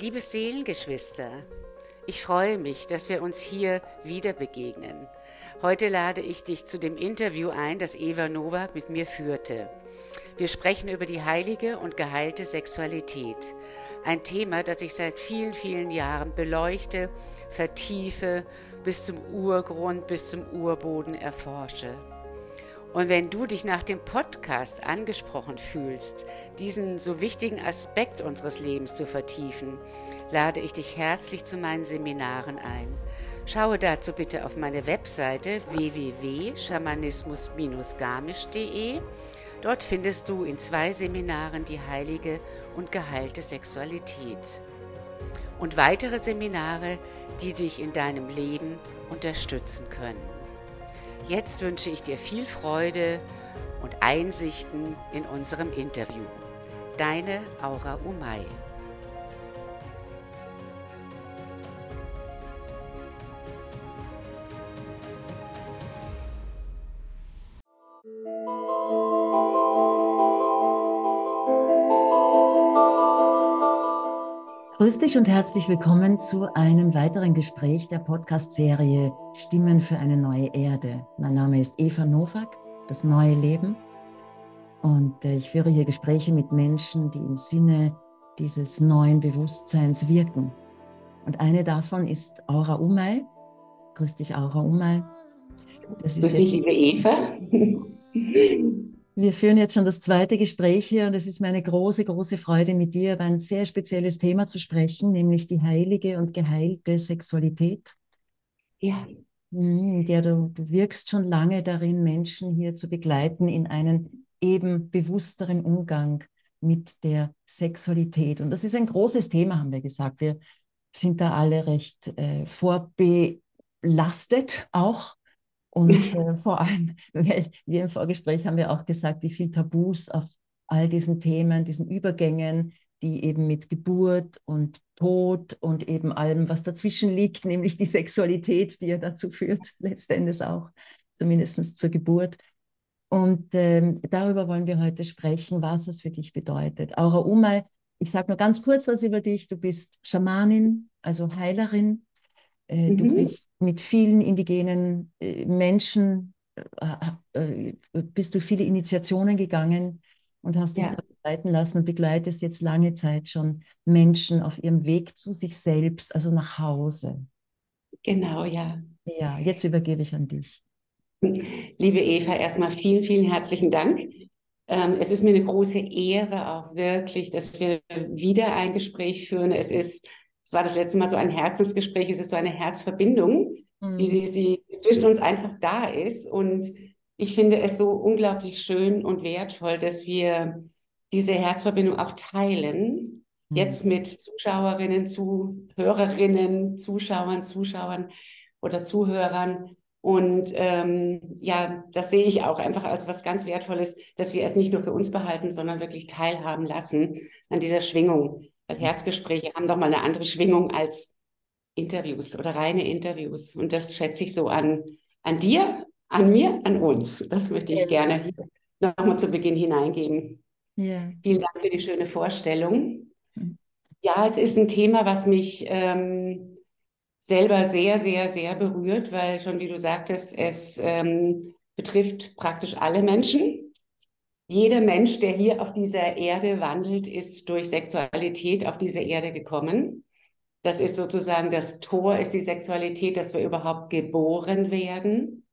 Liebe Seelengeschwister, ich freue mich, dass wir uns hier wieder begegnen. Heute lade ich dich zu dem Interview ein, das Eva Nowak mit mir führte. Wir sprechen über die heilige und geheilte Sexualität. Ein Thema, das ich seit vielen, vielen Jahren beleuchte, vertiefe, bis zum Urgrund, bis zum Urboden erforsche. Und wenn du dich nach dem Podcast angesprochen fühlst, diesen so wichtigen Aspekt unseres Lebens zu vertiefen, lade ich dich herzlich zu meinen Seminaren ein. Schaue dazu bitte auf meine Webseite www.schamanismus-garmisch.de. Dort findest du in zwei Seminaren die heilige und geheilte Sexualität. Und weitere Seminare, die dich in deinem Leben unterstützen können. Jetzt wünsche ich dir viel Freude und Einsichten in unserem Interview. Deine Aura Umay. Grüß dich und herzlich willkommen zu einem weiteren Gespräch der Podcast-Serie Stimmen für eine neue Erde. Mein Name ist Eva Nowak, das neue Leben. Und äh, ich führe hier Gespräche mit Menschen, die im Sinne dieses neuen Bewusstseins wirken. Und eine davon ist Aura Umay. Grüß dich, Aura Umay. Grüß dich, liebe Eva. Wir führen jetzt schon das zweite Gespräch hier und es ist mir eine große, große Freude, mit dir über ein sehr spezielles Thema zu sprechen, nämlich die heilige und geheilte Sexualität. Ja. Mhm, in der du, du wirkst schon lange darin, Menschen hier zu begleiten in einen eben bewussteren Umgang mit der Sexualität. Und das ist ein großes Thema, haben wir gesagt. Wir sind da alle recht äh, vorbelastet auch und äh, vor allem, weil wir im Vorgespräch haben wir auch gesagt, wie viel Tabus auf all diesen Themen, diesen Übergängen, die eben mit Geburt und Tod und eben allem, was dazwischen liegt, nämlich die Sexualität, die ja dazu führt, letztendlich auch, zumindest zur Geburt. Und ähm, darüber wollen wir heute sprechen, was es für dich bedeutet. Aura Umay, ich sage nur ganz kurz was über dich. Du bist Schamanin, also Heilerin, äh, mhm. Du bist mit vielen indigenen äh, Menschen, äh, bist du viele Initiationen gegangen und hast dich ja. da begleiten lassen und begleitest jetzt lange Zeit schon Menschen auf ihrem Weg zu sich selbst, also nach Hause. Genau, ja. Ja, jetzt übergebe ich an dich. Liebe Eva, erstmal vielen, vielen herzlichen Dank. Ähm, es ist mir eine große Ehre auch wirklich, dass wir wieder ein Gespräch führen. Es ist es war das letzte Mal so ein Herzensgespräch, es ist so eine Herzverbindung, mhm. die, die zwischen uns einfach da ist. Und ich finde es so unglaublich schön und wertvoll, dass wir diese Herzverbindung auch teilen. Mhm. Jetzt mit Zuschauerinnen, Zuhörerinnen, Zuschauern, Zuschauern oder Zuhörern. Und ähm, ja, das sehe ich auch einfach als was ganz Wertvolles, dass wir es nicht nur für uns behalten, sondern wirklich teilhaben lassen an dieser Schwingung. Herzgespräche haben doch mal eine andere Schwingung als Interviews oder reine Interviews. Und das schätze ich so an, an dir, an mir, an uns. Das möchte ich ja. gerne hier nochmal zu Beginn hineingeben. Ja. Vielen Dank für die schöne Vorstellung. Hm. Ja, es ist ein Thema, was mich ähm, selber sehr, sehr, sehr berührt, weil schon wie du sagtest, es ähm, betrifft praktisch alle Menschen. Jeder Mensch, der hier auf dieser Erde wandelt, ist durch Sexualität auf diese Erde gekommen. Das ist sozusagen das Tor, ist die Sexualität, dass wir überhaupt geboren werden.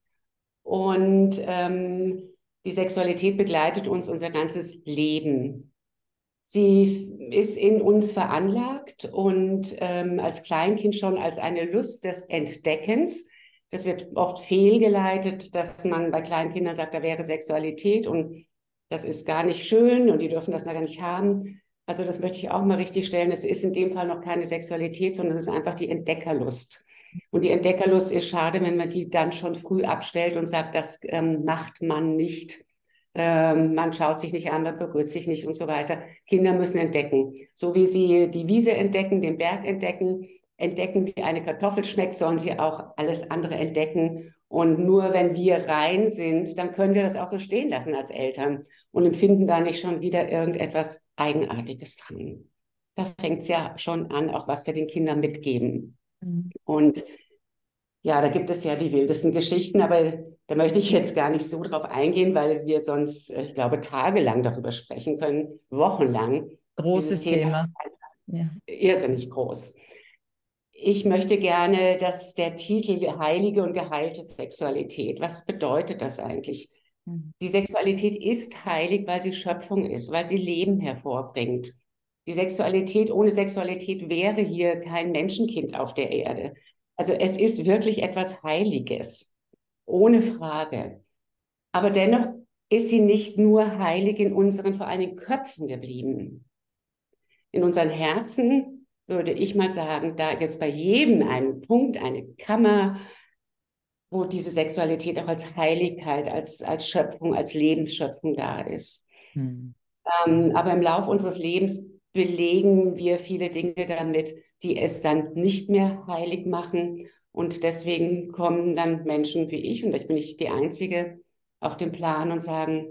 Und ähm, die Sexualität begleitet uns unser ganzes Leben. Sie ist in uns veranlagt und ähm, als Kleinkind schon als eine Lust des Entdeckens. Das wird oft fehlgeleitet, dass man bei Kleinkindern sagt, da wäre Sexualität und das ist gar nicht schön und die dürfen das gar nicht haben. Also das möchte ich auch mal richtig stellen. Es ist in dem Fall noch keine Sexualität, sondern es ist einfach die Entdeckerlust. Und die Entdeckerlust ist schade, wenn man die dann schon früh abstellt und sagt, das ähm, macht man nicht. Ähm, man schaut sich nicht an, man berührt sich nicht und so weiter. Kinder müssen entdecken. So wie sie die Wiese entdecken, den Berg entdecken, entdecken, wie eine Kartoffel schmeckt, sollen sie auch alles andere entdecken und nur wenn wir rein sind, dann können wir das auch so stehen lassen als Eltern und empfinden da nicht schon wieder irgendetwas Eigenartiges dran. da fängt es ja schon an, auch was wir den Kindern mitgeben. Mhm. Und ja, da gibt es ja die wildesten Geschichten, aber da möchte ich jetzt gar nicht so drauf eingehen, weil wir sonst, äh, ich glaube, tagelang darüber sprechen können, wochenlang. Großes Thema. Thema. Ja. Irrsinnig groß. Ich möchte gerne, dass der Titel Heilige und geheilte Sexualität, was bedeutet das eigentlich? Mhm. Die Sexualität ist heilig, weil sie Schöpfung ist, weil sie Leben hervorbringt. Die Sexualität, ohne Sexualität wäre hier kein Menschenkind auf der Erde. Also es ist wirklich etwas Heiliges, ohne Frage. Aber dennoch ist sie nicht nur heilig in unseren vor allen Köpfen geblieben. In unseren Herzen würde ich mal sagen, da jetzt bei jedem einen Punkt, eine Kammer, wo diese Sexualität auch als Heiligkeit, als, als Schöpfung, als Lebensschöpfung da ist. Hm. Ähm, aber im Laufe unseres Lebens belegen wir viele Dinge damit, die es dann nicht mehr heilig machen. Und deswegen kommen dann Menschen wie ich, und ich bin nicht die Einzige, auf den Plan und sagen,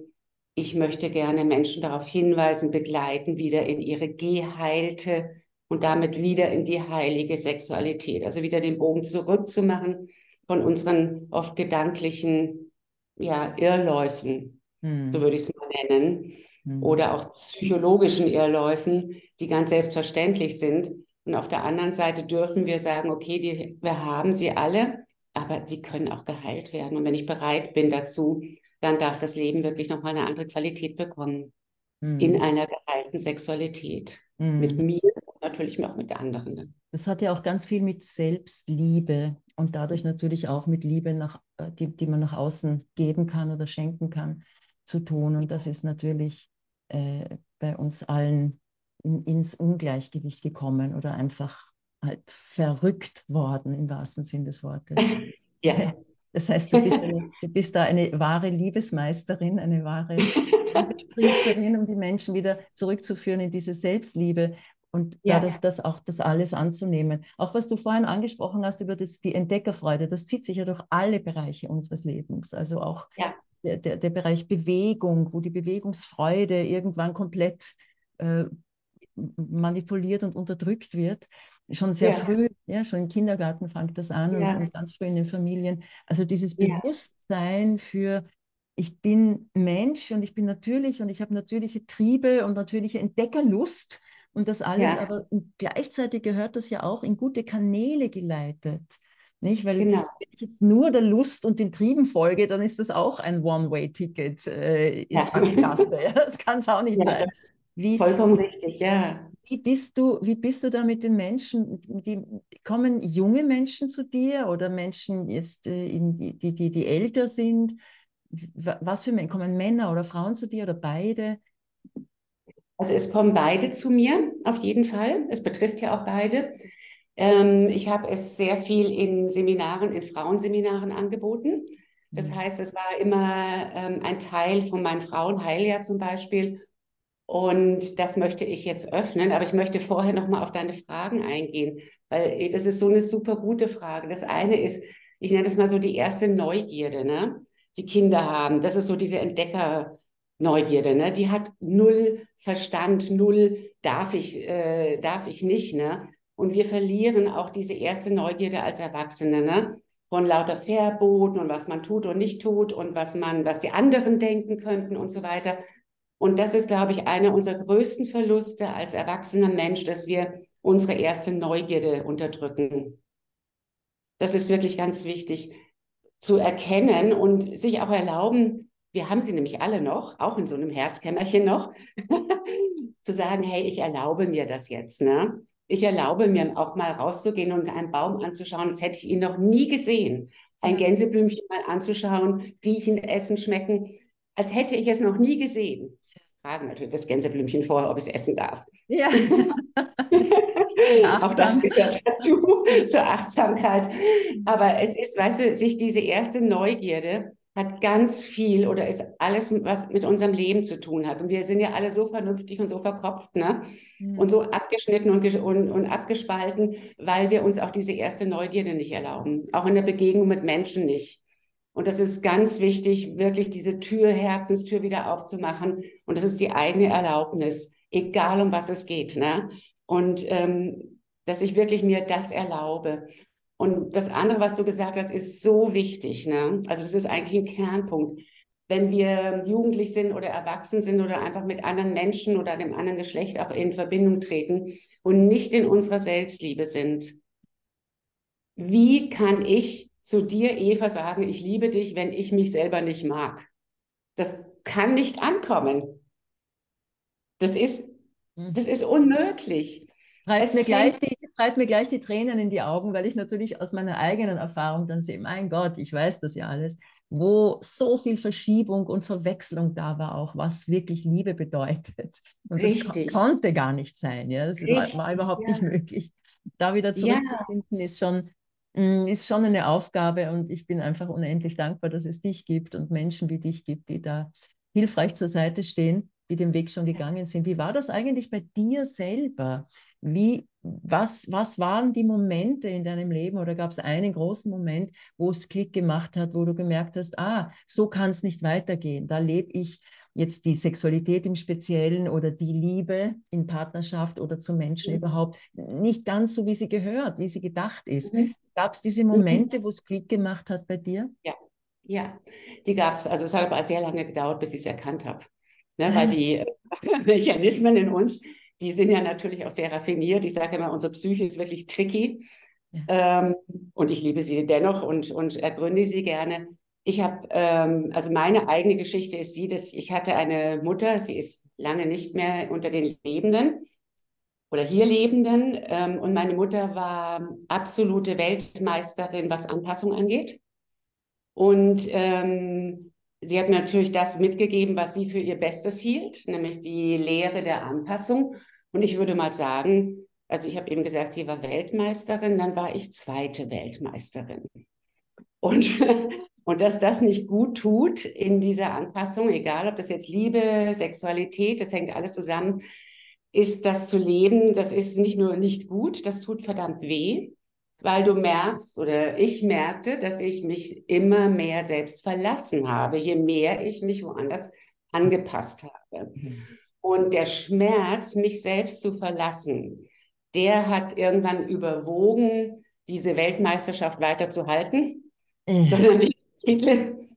ich möchte gerne Menschen darauf hinweisen, begleiten, wieder in ihre geheilte und damit wieder in die heilige Sexualität. Also wieder den Bogen zurückzumachen von unseren oft gedanklichen ja, Irrläufen, hm. so würde ich es mal nennen, hm. oder auch psychologischen Irrläufen, die ganz selbstverständlich sind, und auf der anderen Seite dürfen wir sagen, okay, die, wir haben sie alle, aber sie können auch geheilt werden. Und wenn ich bereit bin dazu, dann darf das Leben wirklich nochmal eine andere Qualität bekommen. Mhm. In einer geheilten Sexualität. Mhm. Mit mir natürlich auch mit anderen. Das hat ja auch ganz viel mit Selbstliebe und dadurch natürlich auch mit Liebe, nach, äh, die, die man nach außen geben kann oder schenken kann, zu tun. Und das ist natürlich äh, bei uns allen in, ins Ungleichgewicht gekommen oder einfach halt verrückt worden im wahrsten Sinn des Wortes. Ja. Das heißt, du bist, eine, du bist da eine wahre Liebesmeisterin, eine wahre Priesterin, um die Menschen wieder zurückzuführen in diese Selbstliebe und ja. dadurch das auch das alles anzunehmen. Auch was du vorhin angesprochen hast über das, die Entdeckerfreude, das zieht sich ja durch alle Bereiche unseres Lebens. Also auch ja. der, der, der, Bereich Bewegung, wo die Bewegungsfreude irgendwann komplett äh, manipuliert und unterdrückt wird. Schon sehr ja. früh, ja, schon im Kindergarten fängt das an und, ganz früh in den Familien. Also dieses Bewusstsein für, ich bin Mensch und ich bin natürlich und ich habe natürliche Triebe und natürliche Entdeckerlust und das alles, aber gleichzeitig gehört das ja auch in gute Kanäle geleitet. Nicht? Weil genau. wenn ich jetzt nur der Lust und den Trieben folge, dann ist das auch ein One-Way-Ticket äh, in ja. Sackgasse. Das kann es auch nicht ja. sein. Wie, Vollkommen richtig, ja. Wie bist du, wie bist du da mit den Menschen? Die, kommen junge Menschen zu dir oder Menschen jetzt, äh, in, die, die, die älter sind? Was für Menschen? Kommen Männer oder Frauen zu dir oder beide? Also es kommen beide zu mir, auf jeden Fall. Es betrifft ja auch beide. Ähm, ich habe es sehr viel in Seminaren, in Frauenseminaren angeboten. Das mhm. heißt, es war immer ähm, ein Teil von meinem Frauenheiljahr zum Beispiel und das möchte ich jetzt öffnen, aber ich möchte vorher noch mal auf deine Fragen eingehen, weil das ist so eine super gute Frage. Das eine ist, ich nenne das mal so die erste Neugierde, ne? Die Kinder haben. Das ist so diese Entdecker-Neugierde, ne? Die hat null Verstand, null darf ich, äh, darf ich nicht, ne? Und wir verlieren auch diese erste Neugierde als Erwachsene, ne? Von lauter Verboten und was man tut und nicht tut und was man, was die anderen denken könnten und so weiter. Und das ist, glaube ich, einer unserer größten Verluste als erwachsener Mensch, dass wir unsere erste Neugierde unterdrücken. Das ist wirklich ganz wichtig zu erkennen und sich auch erlauben, wir haben sie nämlich alle noch, auch in so einem Herzkämmerchen noch, zu sagen, hey, ich erlaube mir das jetzt. Ne? Ich erlaube mir auch mal rauszugehen und einen Baum anzuschauen, als hätte ich ihn noch nie gesehen. Ein Gänseblümchen mal anzuschauen, riechen, essen, schmecken, als hätte ich es noch nie gesehen fragen natürlich das Gänseblümchen vorher, ob ich es essen darf. Ja. Auch das gehört dazu, zur Achtsamkeit. Aber es ist, weißt du, sich diese erste Neugierde hat ganz viel oder ist alles, was mit unserem Leben zu tun hat. Und wir sind ja alle so vernünftig und so verkopft, ne? Mhm. Und so abgeschnitten und, und, und abgespalten, weil wir uns auch diese erste Neugierde nicht erlauben. Auch in der Begegnung mit Menschen nicht. Und das ist ganz wichtig, wirklich diese Tür, Herzenstür wieder aufzumachen. Und das ist die eigene Erlaubnis, egal um was es geht. Ne? Und ähm, dass ich wirklich mir das erlaube. Und das andere, was du gesagt hast, ist so wichtig. Ne? Also das ist eigentlich ein Kernpunkt. Wenn wir jugendlich sind oder erwachsen sind oder einfach mit anderen Menschen oder dem anderen Geschlecht auch in Verbindung treten und nicht in unserer Selbstliebe sind, wie kann ich zu dir, Eva, sagen, ich liebe dich, wenn ich mich selber nicht mag? Das kann nicht ankommen. Das ist, hm. das ist unmöglich. Treibt mir, gleich die, treibt mir gleich die Tränen in die Augen, weil ich natürlich aus meiner eigenen Erfahrung dann sehe, mein Gott, ich weiß das ja alles, wo so viel Verschiebung und Verwechslung da war auch, was wirklich Liebe bedeutet. Und Richtig. das konnte gar nicht sein, ja, das Richtig, war, war, überhaupt ja. nicht möglich. Da wieder zurückzufinden ja. ist schon mm, ist schon eine Aufgabe und ich bin einfach unendlich dankbar, dass es dich gibt und Menschen wie dich gibt, die da hilfreich zur Seite stehen die den Weg schon gegangen sind. Wie war das eigentlich bei dir selber? Wie, was, was waren die Momente in deinem Leben oder gab es einen großen Moment, wo es Klick gemacht hat, wo du gemerkt hast, ah, so kann es nicht weitergehen. Da lebe ich jetzt die Sexualität im Speziellen oder die Liebe in Partnerschaft oder zu Menschen mhm. überhaupt nicht ganz so, wie sie gehört, wie sie gedacht ist. Mhm. Gab es diese mhm. Momente, wo es Klick gemacht hat bei dir? Ja, ja, die gab es. Also es hat aber sehr lange gedauert, bis ich es erkannt habe. Ne, weil die Mechanismen in uns, die sind ja natürlich auch sehr raffiniert. Ich sage immer, unsere Psyche ist wirklich tricky. Ja. Ähm, und ich liebe sie dennoch und, und ergründe sie gerne. Ich habe, ähm, also meine eigene Geschichte ist die, dass ich hatte eine Mutter, sie ist lange nicht mehr unter den Lebenden oder hier Lebenden. Ähm, und meine Mutter war absolute Weltmeisterin, was Anpassung angeht. Und ähm, Sie hat natürlich das mitgegeben, was sie für ihr Bestes hielt, nämlich die Lehre der Anpassung. Und ich würde mal sagen, also ich habe eben gesagt, sie war Weltmeisterin, dann war ich zweite Weltmeisterin. Und, und dass das nicht gut tut in dieser Anpassung, egal ob das jetzt Liebe, Sexualität, das hängt alles zusammen, ist das zu leben, das ist nicht nur nicht gut, das tut verdammt weh weil du merkst oder ich merkte, dass ich mich immer mehr selbst verlassen habe, je mehr ich mich woanders angepasst habe. Und der Schmerz, mich selbst zu verlassen, der hat irgendwann überwogen, diese Weltmeisterschaft weiterzuhalten, mhm. sondern die Titel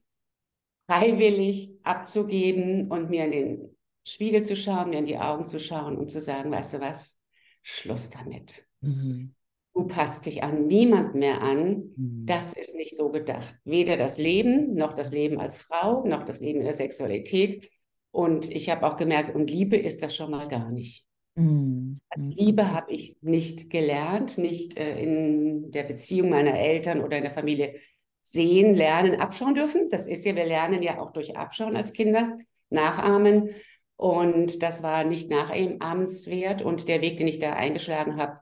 freiwillig abzugeben und mir in den Spiegel zu schauen, mir in die Augen zu schauen und zu sagen, weißt du was, Schluss damit. Mhm du passt dich an niemand mehr an. Mhm. Das ist nicht so gedacht. Weder das Leben, noch das Leben als Frau, noch das Leben in der Sexualität. Und ich habe auch gemerkt, und Liebe ist das schon mal gar nicht. Mhm. Also Liebe habe ich nicht gelernt, nicht äh, in der Beziehung meiner Eltern oder in der Familie sehen, lernen, abschauen dürfen. Das ist ja, wir lernen ja auch durch Abschauen als Kinder, nachahmen. Und das war nicht nachahmenswert. Und der Weg, den ich da eingeschlagen habe,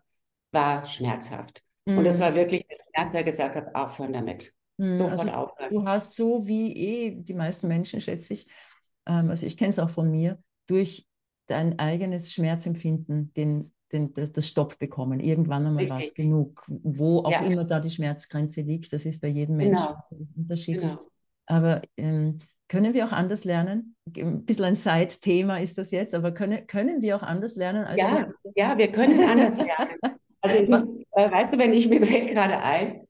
war schmerzhaft. Mhm. Und es war wirklich der Schmerz, der gesagt hat, aufhören damit. Mhm. Sofort also, aufhören. Du hast so wie eh die meisten Menschen, schätze ich, ähm, also ich kenne es auch von mir, durch dein eigenes Schmerzempfinden den, den, das Stopp bekommen. Irgendwann einmal war es genug. Wo auch ja. immer da die Schmerzgrenze liegt, das ist bei jedem Menschen genau. unterschiedlich. Genau. Aber ähm, können wir auch anders lernen? Ein bisschen ein Side-Thema ist das jetzt, aber können, können wir auch anders lernen? Als ja, ja, wir können anders lernen. Also ich, äh, weißt du, wenn ich mir fällt gerade ein,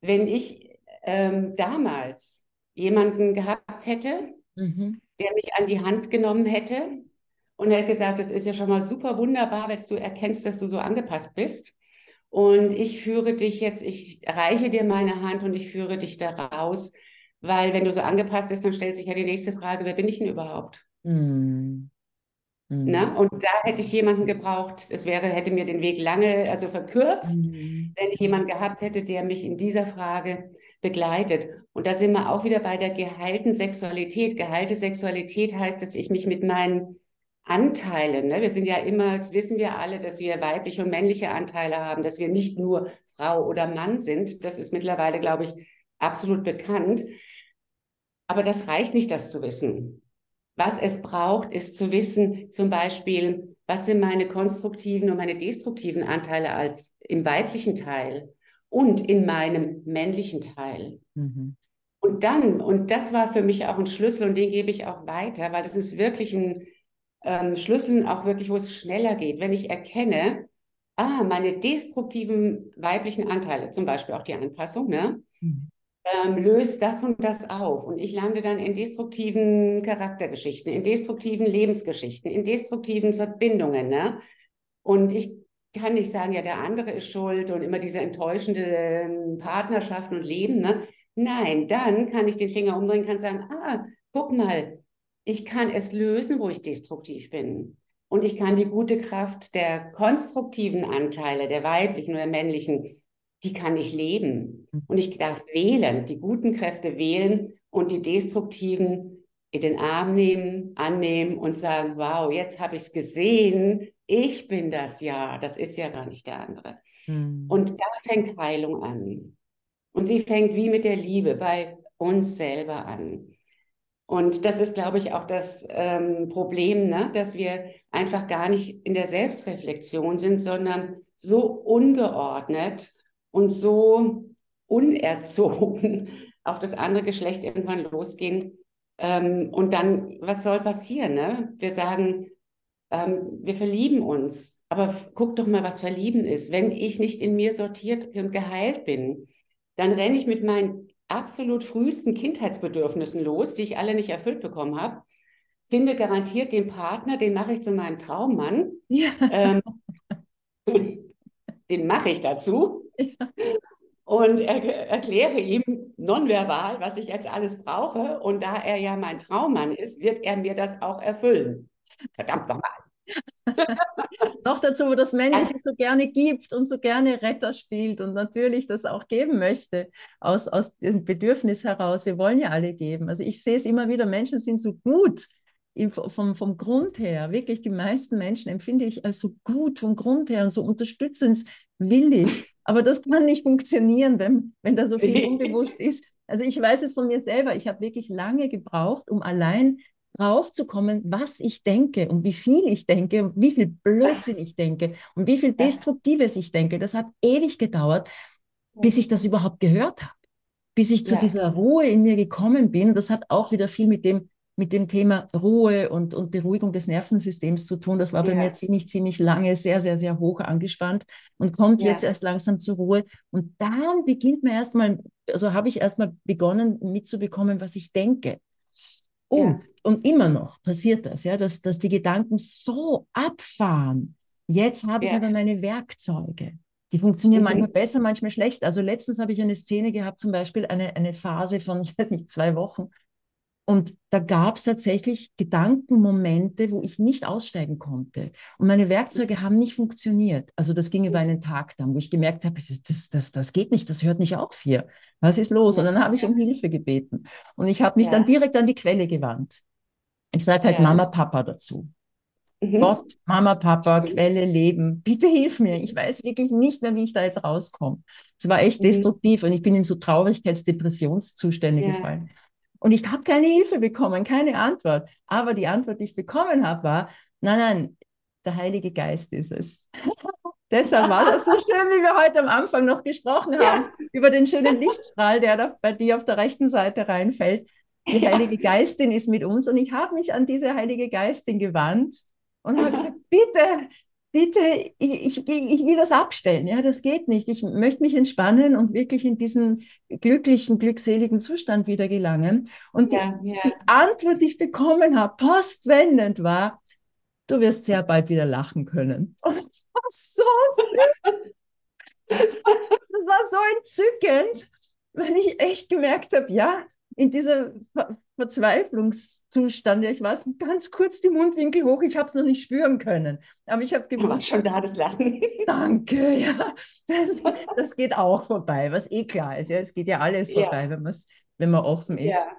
wenn ich ähm, damals jemanden gehabt hätte, mhm. der mich an die Hand genommen hätte und hätte gesagt, das ist ja schon mal super wunderbar, wenn du erkennst, dass du so angepasst bist. Und ich führe dich jetzt, ich reiche dir meine Hand und ich führe dich da raus, weil wenn du so angepasst bist, dann stellt sich ja die nächste Frage, wer bin ich denn überhaupt? Mhm. Mhm. Na, und da hätte ich jemanden gebraucht, es wäre, hätte mir den Weg lange, also verkürzt, mhm. wenn ich jemanden gehabt hätte, der mich in dieser Frage begleitet. Und da sind wir auch wieder bei der geheilten Sexualität. Geheilte Sexualität heißt, dass ich mich mit meinen Anteilen, ne? wir sind ja immer, das wissen wir alle, dass wir weibliche und männliche Anteile haben, dass wir nicht nur Frau oder Mann sind. Das ist mittlerweile, glaube ich, absolut bekannt. Aber das reicht nicht, das zu wissen. Was es braucht, ist zu wissen, zum Beispiel, was sind meine konstruktiven und meine destruktiven Anteile als im weiblichen Teil und in meinem männlichen Teil. Mhm. Und dann, und das war für mich auch ein Schlüssel und den gebe ich auch weiter, weil das ist wirklich ein, ähm, Schlüsseln auch wirklich, wo es schneller geht, wenn ich erkenne, ah, meine destruktiven weiblichen Anteile, zum Beispiel auch die Anpassung, ne, mhm. Ähm, löst das und das auf. Und ich lande dann in destruktiven Charaktergeschichten, in destruktiven Lebensgeschichten, in destruktiven Verbindungen. Ne? Und ich kann nicht sagen, ja, der andere ist schuld und immer diese enttäuschenden Partnerschaften und Leben. Ne? Nein, dann kann ich den Finger umdrehen, kann sagen, ah, guck mal, ich kann es lösen, wo ich destruktiv bin. Und ich kann die gute Kraft der konstruktiven Anteile, der weiblichen oder männlichen, die kann ich leben. Und ich darf wählen, die guten Kräfte wählen und die destruktiven in den Arm nehmen, annehmen und sagen, wow, jetzt habe ich es gesehen, ich bin das ja, das ist ja gar nicht der andere. Mhm. Und da fängt Heilung an. Und sie fängt wie mit der Liebe bei uns selber an. Und das ist, glaube ich, auch das ähm, Problem, ne? dass wir einfach gar nicht in der Selbstreflexion sind, sondern so ungeordnet und so unerzogen auf das andere Geschlecht irgendwann losgehen. Ähm, und dann, was soll passieren? Ne? Wir sagen, ähm, wir verlieben uns. Aber guck doch mal, was Verlieben ist. Wenn ich nicht in mir sortiert und geheilt bin, dann renne ich mit meinen absolut frühesten Kindheitsbedürfnissen los, die ich alle nicht erfüllt bekommen habe. Finde garantiert den Partner, den mache ich zu meinem Traummann. Ja. Ähm, den mache ich dazu. Ja. Und er, erkläre ihm nonverbal, was ich jetzt alles brauche. Und da er ja mein Traummann ist, wird er mir das auch erfüllen. Verdammt nochmal. Noch dazu, wo das Männliche so gerne gibt und so gerne Retter spielt und natürlich das auch geben möchte, aus, aus dem Bedürfnis heraus. Wir wollen ja alle geben. Also ich sehe es immer wieder, Menschen sind so gut vom, vom Grund her. Wirklich, die meisten Menschen empfinde ich als so gut vom Grund her und so unterstützenswillig. Aber das kann nicht funktionieren, wenn, wenn da so viel unbewusst ist. Also ich weiß es von mir selber. Ich habe wirklich lange gebraucht, um allein draufzukommen, was ich denke und wie viel ich denke und wie viel Blödsinn ich denke und wie viel Destruktives ich denke. Das hat ewig gedauert, bis ich das überhaupt gehört habe, bis ich zu ja. dieser Ruhe in mir gekommen bin. Das hat auch wieder viel mit dem mit dem Thema Ruhe und, und Beruhigung des Nervensystems zu tun. Das war bei ja. mir ziemlich, ziemlich lange sehr, sehr, sehr hoch angespannt und kommt ja. jetzt erst langsam zur Ruhe. Und dann beginnt man erstmal, also habe ich erstmal begonnen mitzubekommen, was ich denke. Oh, ja. und immer noch passiert das, ja, dass, dass die Gedanken so abfahren. Jetzt habe ich aber meine Werkzeuge. Die funktionieren mhm. manchmal besser, manchmal schlecht. Also letztens habe ich eine Szene gehabt, zum Beispiel eine, eine Phase von, ich weiß nicht, zwei Wochen, und da gab es tatsächlich Gedankenmomente, wo ich nicht aussteigen konnte. Und meine Werkzeuge haben nicht funktioniert. Also das ging über einen Tag dann, wo ich gemerkt habe, das, das, das geht nicht, das hört nicht auf hier. Was ist los? Und dann habe ich um Hilfe gebeten. Und ich habe mich ja. dann direkt an die Quelle gewandt. Ich sage halt ja. Mama, Papa dazu. Mhm. Gott, Mama, Papa, Quelle, Leben, bitte hilf mir. Ich weiß wirklich nicht mehr, wie ich da jetzt rauskomme. Es war echt mhm. destruktiv und ich bin in so Traurigkeits-Depressionszustände ja. gefallen. Und ich habe keine Hilfe bekommen, keine Antwort. Aber die Antwort, die ich bekommen habe, war, nein, nein, der Heilige Geist ist es. Deshalb war das so schön, wie wir heute am Anfang noch gesprochen haben, ja. über den schönen Lichtstrahl, der da bei dir auf der rechten Seite reinfällt. Die ja. Heilige Geistin ist mit uns und ich habe mich an diese Heilige Geistin gewandt und habe gesagt, bitte, bitte, ich, ich, ich will das abstellen. Ja, das geht nicht. Ich möchte mich entspannen und wirklich in diesen glücklichen, glückseligen Zustand wieder gelangen. Und ja, die, ja. die, Antwort, die ich bekommen habe, postwendend war, du wirst sehr bald wieder lachen können. Und das war so, das war, das war so entzückend, weil ich echt gemerkt habe, ja, in dieser Verzweiflungszustand. Ja, ich war ganz kurz die Mundwinkel hoch, ich habe es noch nicht spüren können. Aber ich habe gewusst. schon da, das Lachen. Danke, ja. Das, das, geht auch vorbei, was eh klar ist. Ja, es geht ja alles vorbei, ja. wenn, wenn man offen ist. Ja.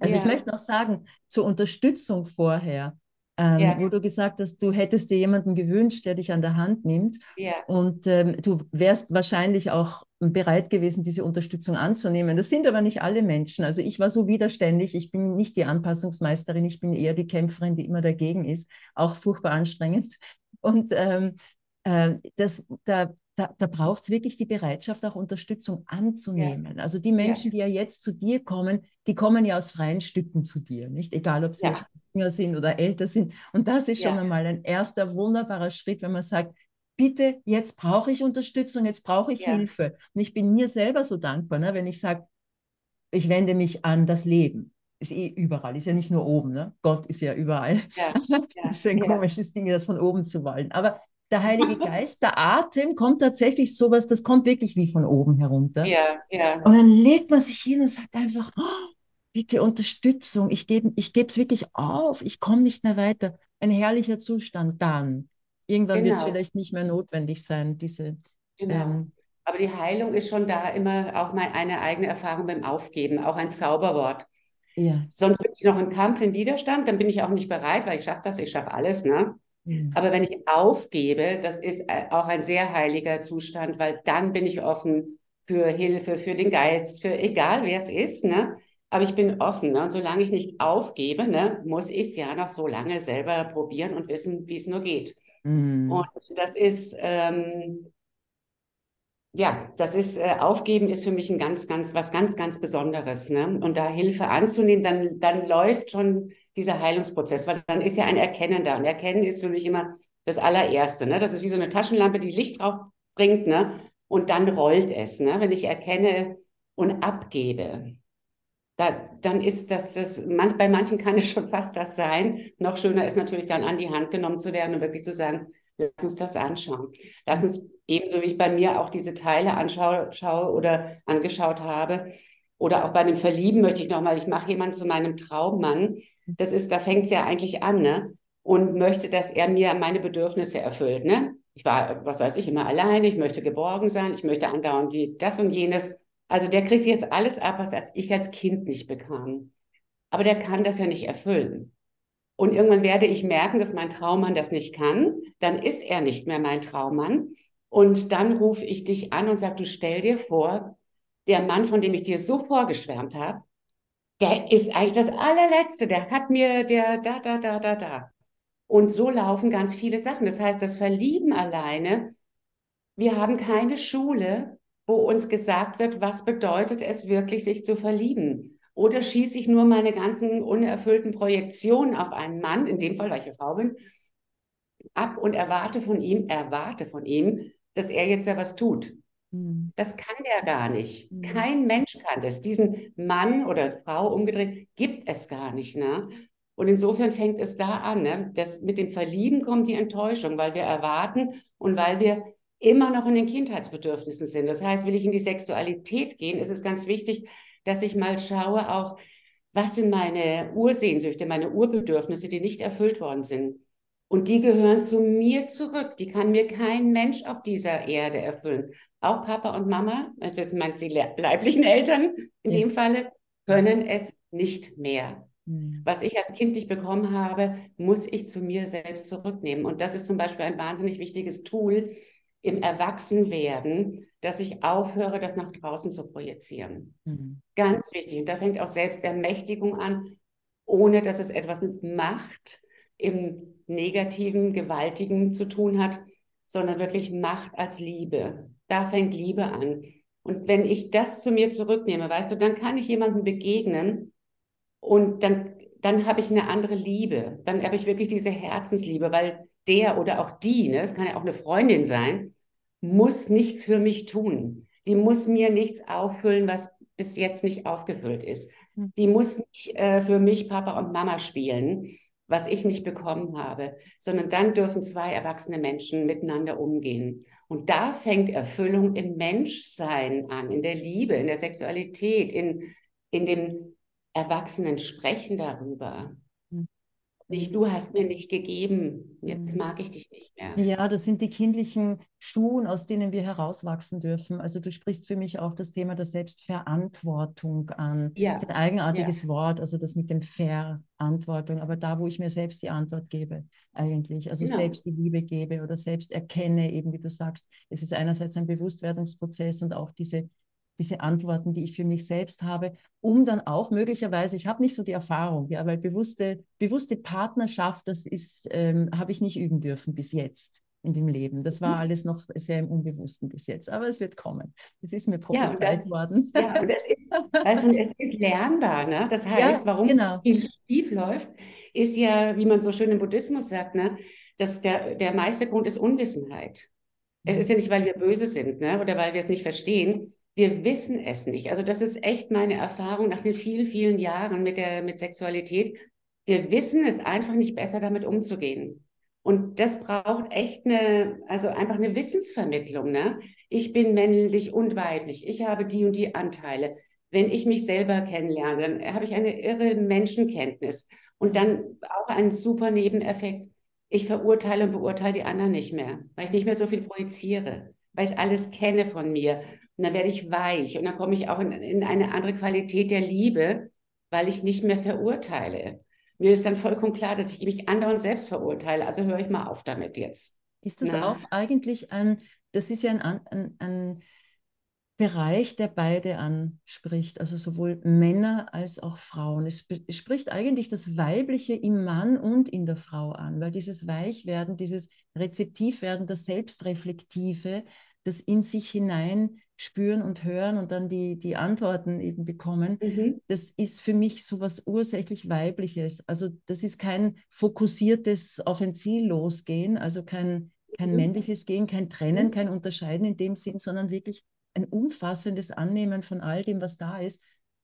Also ja. ich möchte noch sagen, zur Unterstützung vorher, ähm, ja. wo du gesagt hast, du hättest dir jemanden gewünscht, der dich an der Hand nimmt. Ja. Und ähm, du wärst wahrscheinlich auch bereit gewesen, diese Unterstützung anzunehmen. Das sind aber nicht alle Menschen. Also ich war so widerständig, ich bin nicht die Anpassungsmeisterin, ich bin eher die Kämpferin, die immer dagegen ist, auch furchtbar anstrengend. Und ähm, äh, das, da, da, da braucht es wirklich die Bereitschaft, auch Unterstützung anzunehmen. Ja. Also die Menschen, ja. die ja jetzt zu dir kommen, die kommen ja aus freien Stücken zu dir, nicht? Egal, ob sie ja. jetzt jünger sind oder älter sind. Und das ist schon einmal ein erster wunderbarer Schritt, wenn man sagt, bitte, jetzt brauche ich Unterstützung, jetzt brauche ich Hilfe. Und ich bin mir selber so dankbar, ne, wenn ich sage, ich wende mich an das Leben ist eh überall, ist ja nicht nur oben, ne? Gott ist ja überall. Ja, das ist ein komisches Ding, das von oben zu wollen. Aber der Heilige Geist, der Atem, kommt tatsächlich sowas, das kommt wirklich wie von oben herunter. Ja, ja. Und dann legt man sich hin und sagt einfach, oh, bitte Unterstützung, ich gebe ich es wirklich auf, ich komme nicht mehr weiter. Ein herrlicher Zustand dann. Irgendwann genau. wird es vielleicht nicht mehr notwendig sein, diese. Genau. Ähm, aber die Heilung ist schon da immer auch mal eine eigene Erfahrung beim Aufgeben, auch ein Zauberwort. Ja. Sonst bin ich noch im Kampf, im Widerstand, dann bin ich auch nicht bereit, weil ich schaffe das, ich schaffe alles. Ne? Mhm. Aber wenn ich aufgebe, das ist äh, auch ein sehr heiliger Zustand, weil dann bin ich offen für Hilfe, für den Geist, für egal wer es ist. Ne? Aber ich bin offen. Ne? Und solange ich nicht aufgebe, ne, muss ich es ja noch so lange selber probieren und wissen, wie es nur geht. Mhm. Und das ist, ähm, ja, das ist, äh, Aufgeben ist für mich ein ganz, ganz, was ganz, ganz Besonderes. Ne? Und da Hilfe anzunehmen, dann, dann läuft schon dieser Heilungsprozess, weil dann ist ja ein Erkennen da. Und Erkennen ist für mich immer das allererste. Ne? Das ist wie so eine Taschenlampe, die Licht drauf bringt, ne? Und dann rollt es. Ne? Wenn ich erkenne und abgebe, da, dann ist das, das man, bei manchen kann es schon fast das sein. Noch schöner ist natürlich dann an die Hand genommen zu werden und wirklich zu sagen, lass uns das anschauen. Lass uns ebenso wie ich bei mir auch diese Teile anschaue oder angeschaut habe. Oder auch bei dem Verlieben möchte ich nochmal, ich mache jemanden zu meinem Traummann. Das ist, da fängt es ja eigentlich an, ne? Und möchte, dass er mir meine Bedürfnisse erfüllt, ne? Ich war, was weiß ich, immer alleine, ich möchte geborgen sein, ich möchte andauernd die, das und jenes. Also der kriegt jetzt alles ab, was ich als Kind nicht bekam. Aber der kann das ja nicht erfüllen. Und irgendwann werde ich merken, dass mein Traummann das nicht kann. Dann ist er nicht mehr mein Traummann. Und dann rufe ich dich an und sage, du stell dir vor, der Mann, von dem ich dir so vorgeschwärmt habe, der ist eigentlich das allerletzte, der hat mir, der da, da, da, da, da. Und so laufen ganz viele Sachen. Das heißt, das Verlieben alleine, wir haben keine Schule, wo uns gesagt wird, was bedeutet es wirklich, sich zu verlieben. Oder schieße ich nur meine ganzen unerfüllten Projektionen auf einen Mann, in dem Fall, weil ich eine Frau bin, ab und erwarte von ihm, erwarte von ihm, dass er jetzt ja was tut. Hm. Das kann der gar nicht. Hm. Kein Mensch kann das. Diesen Mann oder Frau umgedreht gibt es gar nicht. Ne? Und insofern fängt es da an, ne? dass mit dem Verlieben kommt die Enttäuschung, weil wir erwarten und weil wir immer noch in den Kindheitsbedürfnissen sind. Das heißt, will ich in die Sexualität gehen, ist es ganz wichtig, dass ich mal schaue auch, was sind meine Ursehnsüchte, meine Urbedürfnisse, die nicht erfüllt worden sind. Und die gehören zu mir zurück. Die kann mir kein Mensch auf dieser Erde erfüllen. Auch Papa und Mama, also jetzt meinst du die leiblichen Eltern in ja. dem Falle, können es nicht mehr. Mhm. Was ich als Kind nicht bekommen habe, muss ich zu mir selbst zurücknehmen. Und das ist zum Beispiel ein wahnsinnig wichtiges Tool im Erwachsenwerden, dass ich aufhöre, das nach draußen zu projizieren. Mhm. Ganz wichtig. Und da fängt auch Selbstermächtigung an, ohne dass es etwas mit Macht im negativen, gewaltigen zu tun hat, sondern wirklich Macht als Liebe. Da fängt Liebe an. Und wenn ich das zu mir zurücknehme, weißt du, dann kann ich jemandem begegnen und dann, dann habe ich eine andere Liebe. Dann habe ich wirklich diese Herzensliebe, weil der oder auch die, ne, das kann ja auch eine Freundin sein, muss nichts für mich tun. Die muss mir nichts auffüllen, was bis jetzt nicht aufgefüllt ist. Hm. Die muss nicht äh, für mich Papa und Mama spielen was ich nicht bekommen habe, sondern dann dürfen zwei erwachsene Menschen miteinander umgehen. Und da fängt Erfüllung im Menschsein an, in der Liebe, in der Sexualität, in, in dem Erwachsenen Sprechen darüber. Nicht, du hast mir nicht gegeben, jetzt mhm. mag ich dich nicht mehr. Ja, das sind die kindlichen Schuhen, aus denen wir herauswachsen dürfen. Also du sprichst für mich auch das Thema der Selbstverantwortung an. Ja. Das ist ein eigenartiges ja. Wort, also das mit dem Verantwortung, aber da, wo ich mir selbst die Antwort gebe, eigentlich. Also genau. selbst die Liebe gebe oder selbst erkenne, eben wie du sagst, es ist einerseits ein Bewusstwerdungsprozess und auch diese diese Antworten, die ich für mich selbst habe, um dann auch möglicherweise, ich habe nicht so die Erfahrung, ja, weil bewusste, bewusste Partnerschaft, das ist, ähm, habe ich nicht üben dürfen bis jetzt. in dem Leben. Das war mhm. alles noch sehr im Unbewussten bis jetzt, aber es wird kommen. Es ist mir prophezeit ja, das, worden. Ja, und es ist, also es ist lernbar. Ne? Das heißt, ja, warum genau. viel schief läuft, ist ja, wie man so schön im Buddhismus sagt, ne, dass der, der meiste Grund ist Unwissenheit. Es ist ja nicht, weil wir böse sind ne, oder weil wir es nicht verstehen. Wir wissen es nicht. Also das ist echt meine Erfahrung nach den vielen, vielen Jahren mit der mit Sexualität. Wir wissen es einfach nicht besser, damit umzugehen. Und das braucht echt eine, also einfach eine Wissensvermittlung. Ne? Ich bin männlich und weiblich. Ich habe die und die Anteile. Wenn ich mich selber kennenlerne, dann habe ich eine irre Menschenkenntnis und dann auch einen super Nebeneffekt. Ich verurteile und beurteile die anderen nicht mehr, weil ich nicht mehr so viel projiziere, weil ich alles kenne von mir. Und dann werde ich weich und dann komme ich auch in, in eine andere Qualität der Liebe, weil ich nicht mehr verurteile mir ist dann vollkommen klar, dass ich mich andauernd selbst verurteile. Also höre ich mal auf damit jetzt. Ist das Na? auch eigentlich ein, das ist ja ein, ein, ein Bereich, der beide anspricht, also sowohl Männer als auch Frauen. Es spricht eigentlich das Weibliche im Mann und in der Frau an, weil dieses Weichwerden, dieses Rezeptivwerden, das Selbstreflektive, das in sich hinein spüren und hören und dann die, die Antworten eben bekommen, mhm. das ist für mich so was ursächlich Weibliches. Also das ist kein fokussiertes auf ein Ziel losgehen, also kein, kein mhm. männliches Gehen, kein Trennen, mhm. kein Unterscheiden in dem Sinn, sondern wirklich ein umfassendes Annehmen von all dem, was da ist.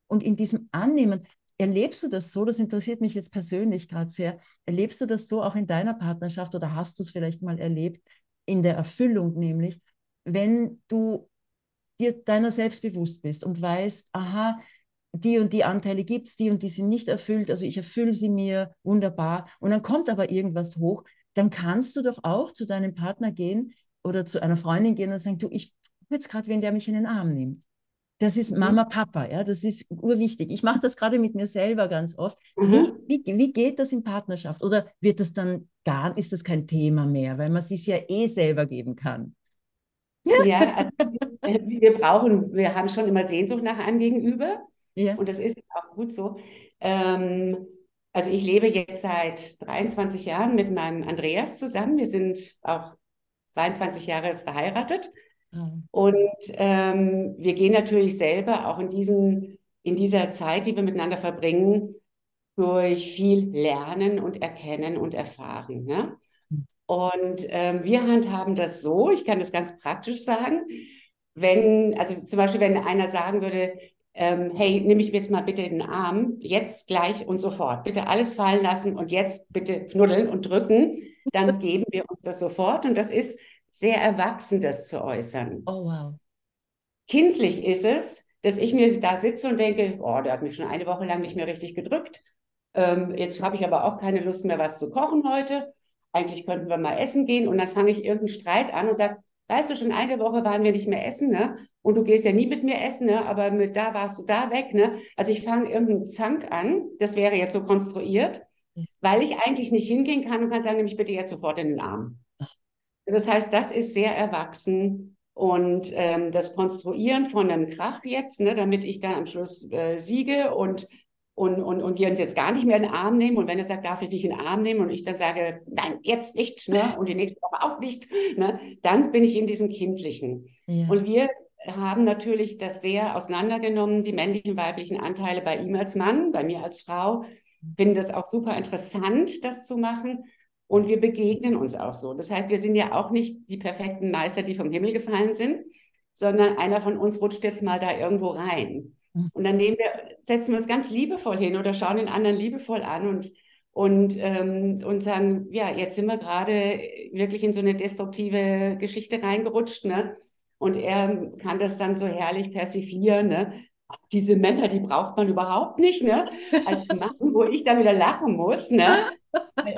Und in diesem Annehmen, erlebst du das so, das interessiert mich jetzt persönlich gerade sehr, erlebst du das so auch in deiner Partnerschaft oder hast du es vielleicht mal erlebt, in der Erfüllung nämlich, wenn du dir deiner selbst bewusst bist und weißt, aha, die und die Anteile gibt es, die und die sind nicht erfüllt, also ich erfülle sie mir, wunderbar. Und dann kommt aber irgendwas hoch, dann kannst du doch auch zu deinem Partner gehen oder zu einer Freundin gehen und sagen, du, ich habe jetzt gerade wen, der mich in den Arm nimmt. Das ist mhm. Mama, Papa, ja, das ist urwichtig. Ich mache das gerade mit mir selber ganz oft. Mhm. Wie, wie, wie, geht das in Partnerschaft? Oder wird das dann gar, ist das kein Thema mehr, weil man es sich ja eh selber geben kann? Ja, also äh, wir brauchen, wir haben schon immer Sehnsucht nach einem Gegenüber. Ja. Und das ist auch gut so. Ähm, also ich lebe jetzt seit 23 Jahren mit meinem Andreas zusammen. Wir sind auch 22 Jahre verheiratet. Mhm. Und ähm, wir gehen natürlich selber auch in, diesen, in dieser Zeit, die wir miteinander verbringen, durch viel Lernen und Erkennen und Erfahren. Ne? Und ähm, wir handhaben das so, ich kann das ganz praktisch sagen, wenn, also zum Beispiel, wenn einer sagen würde, ähm, hey, nimm mich jetzt mal bitte in den Arm, jetzt gleich und sofort, bitte alles fallen lassen und jetzt bitte knuddeln und drücken, dann geben wir uns das sofort und das ist sehr erwachsen, das zu äußern. Oh, wow. Kindlich ist es, dass ich mir da sitze und denke, oh, der hat mich schon eine Woche lang nicht mehr richtig gedrückt. Ähm, jetzt habe ich aber auch keine Lust mehr, was zu kochen heute eigentlich könnten wir mal essen gehen und dann fange ich irgendeinen Streit an und sage, weißt du, schon eine Woche waren wir nicht mehr essen, ne? Und du gehst ja nie mit mir essen, ne? Aber mit da warst du da weg, ne? Also ich fange irgendeinen Zank an, das wäre jetzt so konstruiert, weil ich eigentlich nicht hingehen kann und kann sagen, nimm mich bitte jetzt sofort in den Arm. Das heißt, das ist sehr erwachsen und ähm, das Konstruieren von einem Krach jetzt, ne, damit ich dann am Schluss äh, siege und und, und, und wir uns jetzt gar nicht mehr in den Arm nehmen und wenn er sagt, darf ich dich in den Arm nehmen und ich dann sage, nein, jetzt nicht ne? und die nächste Woche auch nicht, ne? dann bin ich in diesem Kindlichen. Ja. Und wir haben natürlich das sehr auseinandergenommen, die männlichen, weiblichen Anteile bei ihm als Mann, bei mir als Frau, finden das auch super interessant, das zu machen. Und wir begegnen uns auch so. Das heißt, wir sind ja auch nicht die perfekten Meister, die vom Himmel gefallen sind, sondern einer von uns rutscht jetzt mal da irgendwo rein. Und dann nehmen wir, setzen wir uns ganz liebevoll hin oder schauen den anderen liebevoll an und, und, ähm, und sagen, ja, jetzt sind wir gerade wirklich in so eine destruktive Geschichte reingerutscht, ne? Und er kann das dann so herrlich persiflieren, ne? diese Männer, die braucht man überhaupt nicht, ne? Als Mann, wo ich dann wieder lachen muss, ne?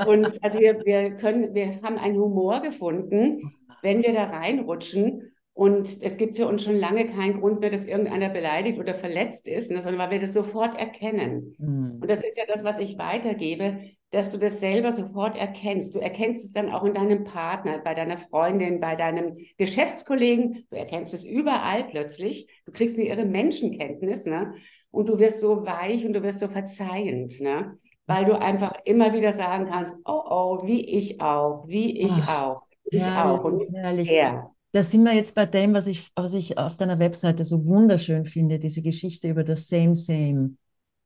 Und also wir, wir können, wir haben einen Humor gefunden, wenn wir da reinrutschen. Und es gibt für uns schon lange keinen Grund mehr, dass irgendeiner beleidigt oder verletzt ist, ne, sondern weil wir das sofort erkennen. Mhm. Und das ist ja das, was ich weitergebe, dass du das selber sofort erkennst. Du erkennst es dann auch in deinem Partner, bei deiner Freundin, bei deinem Geschäftskollegen. Du erkennst es überall plötzlich. Du kriegst eine irre Menschenkenntnis, ne? Und du wirst so weich und du wirst so verzeihend, ne? Weil du einfach immer wieder sagen kannst, oh, oh, wie ich auch, wie ich Ach. auch Ich auch. Und herrlich. Ja. Da sind wir jetzt bei dem, was ich, was ich auf deiner Webseite so wunderschön finde, diese Geschichte über das Same Same,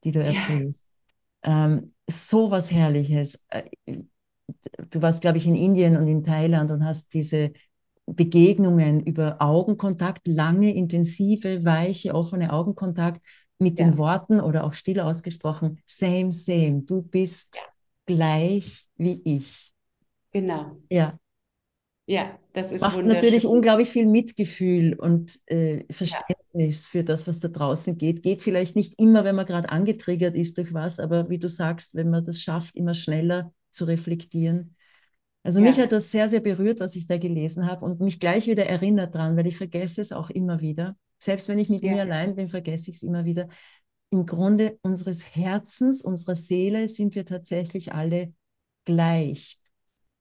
die du erzählst. Ja. Ähm, so was Herrliches. Äh, du warst, glaube ich, in Indien und in Thailand und hast diese Begegnungen über Augenkontakt, lange, intensive, weiche, offene Augenkontakt mit ja. den Worten oder auch still ausgesprochen, same, same, du bist ja. gleich wie ich. Genau. Ja. Ja, das ist Macht natürlich unglaublich viel Mitgefühl und äh, Verständnis ja. für das, was da draußen geht. Geht vielleicht nicht immer, wenn man gerade angetriggert ist durch was, aber wie du sagst, wenn man das schafft, immer schneller zu reflektieren. Also ja. mich hat das sehr, sehr berührt, was ich da gelesen habe und mich gleich wieder erinnert dran, weil ich vergesse es auch immer wieder. Selbst wenn ich mit ja. mir allein bin, vergesse ich es immer wieder. Im Grunde unseres Herzens, unserer Seele sind wir tatsächlich alle gleich.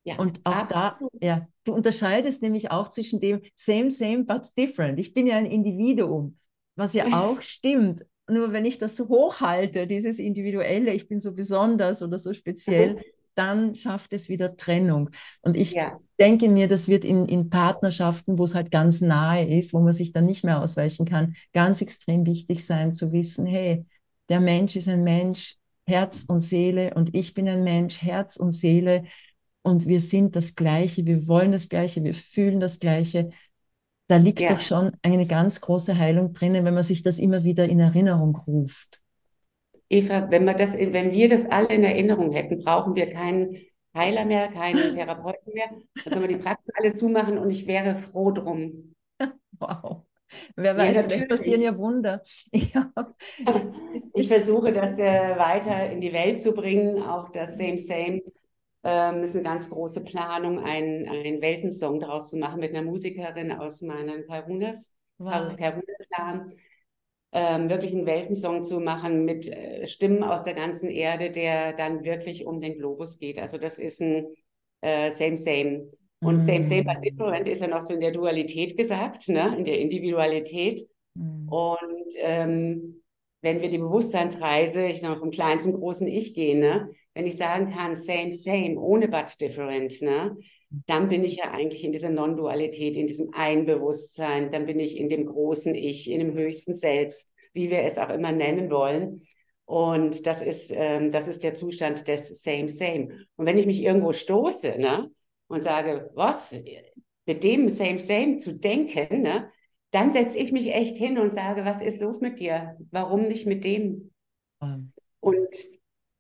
Ja, und auch absolut. da, ja, du unterscheidest nämlich auch zwischen dem same, same, but different. Ich bin ja ein Individuum, was ja auch stimmt. Nur wenn ich das so hochhalte, dieses Individuelle, ich bin so besonders oder so speziell, mhm. dann schafft es wieder Trennung. Und ich ja. denke mir, das wird in, in Partnerschaften, wo es halt ganz nahe ist, wo man sich dann nicht mehr ausweichen kann, ganz extrem wichtig sein zu wissen, hey, der Mensch ist ein Mensch, Herz und Seele und ich bin ein Mensch, Herz und Seele und wir sind das Gleiche, wir wollen das Gleiche, wir fühlen das Gleiche. Da liegt ja. doch schon eine ganz große Heilung drinnen, wenn man sich das immer wieder in Erinnerung ruft. Eva, wenn wir das, wenn wir das alle in Erinnerung hätten, brauchen wir keinen Heiler mehr, keinen Therapeuten mehr. Dann können wir die Praxis alle zumachen und ich wäre froh drum. Wow. Wer weiß, ja, vielleicht passieren ja Wunder. Ja. Ich versuche das äh, weiter in die Welt zu bringen, auch das Same Same ähm, ist eine ganz große Planung, einen, einen Weltensong daraus zu machen mit einer Musikerin aus meinen Karunas, wow. Karuna-Clan. Ähm, wirklich einen Weltensong zu machen mit äh, Stimmen aus der ganzen Erde, der dann wirklich um den Globus geht. Also das ist ein äh, Same Same. Und mm. Same Same but Different ist ja noch so in der Dualität gesagt, ne? in der Individualität. Mm. Und ähm, wenn wir die Bewusstseinsreise, ich sag mal, vom kleinen zum großen Ich gehen, ne? Wenn ich sagen kann, same, same, ohne but different, ne? dann bin ich ja eigentlich in dieser Non-Dualität, in diesem Einbewusstsein, dann bin ich in dem großen Ich, in dem höchsten Selbst, wie wir es auch immer nennen wollen. Und das ist, ähm, das ist der Zustand des Same, Same. Und wenn ich mich irgendwo stoße ne, und sage, was, mit dem Same, Same zu denken, ne, dann setze ich mich echt hin und sage, was ist los mit dir? Warum nicht mit dem? Um. Und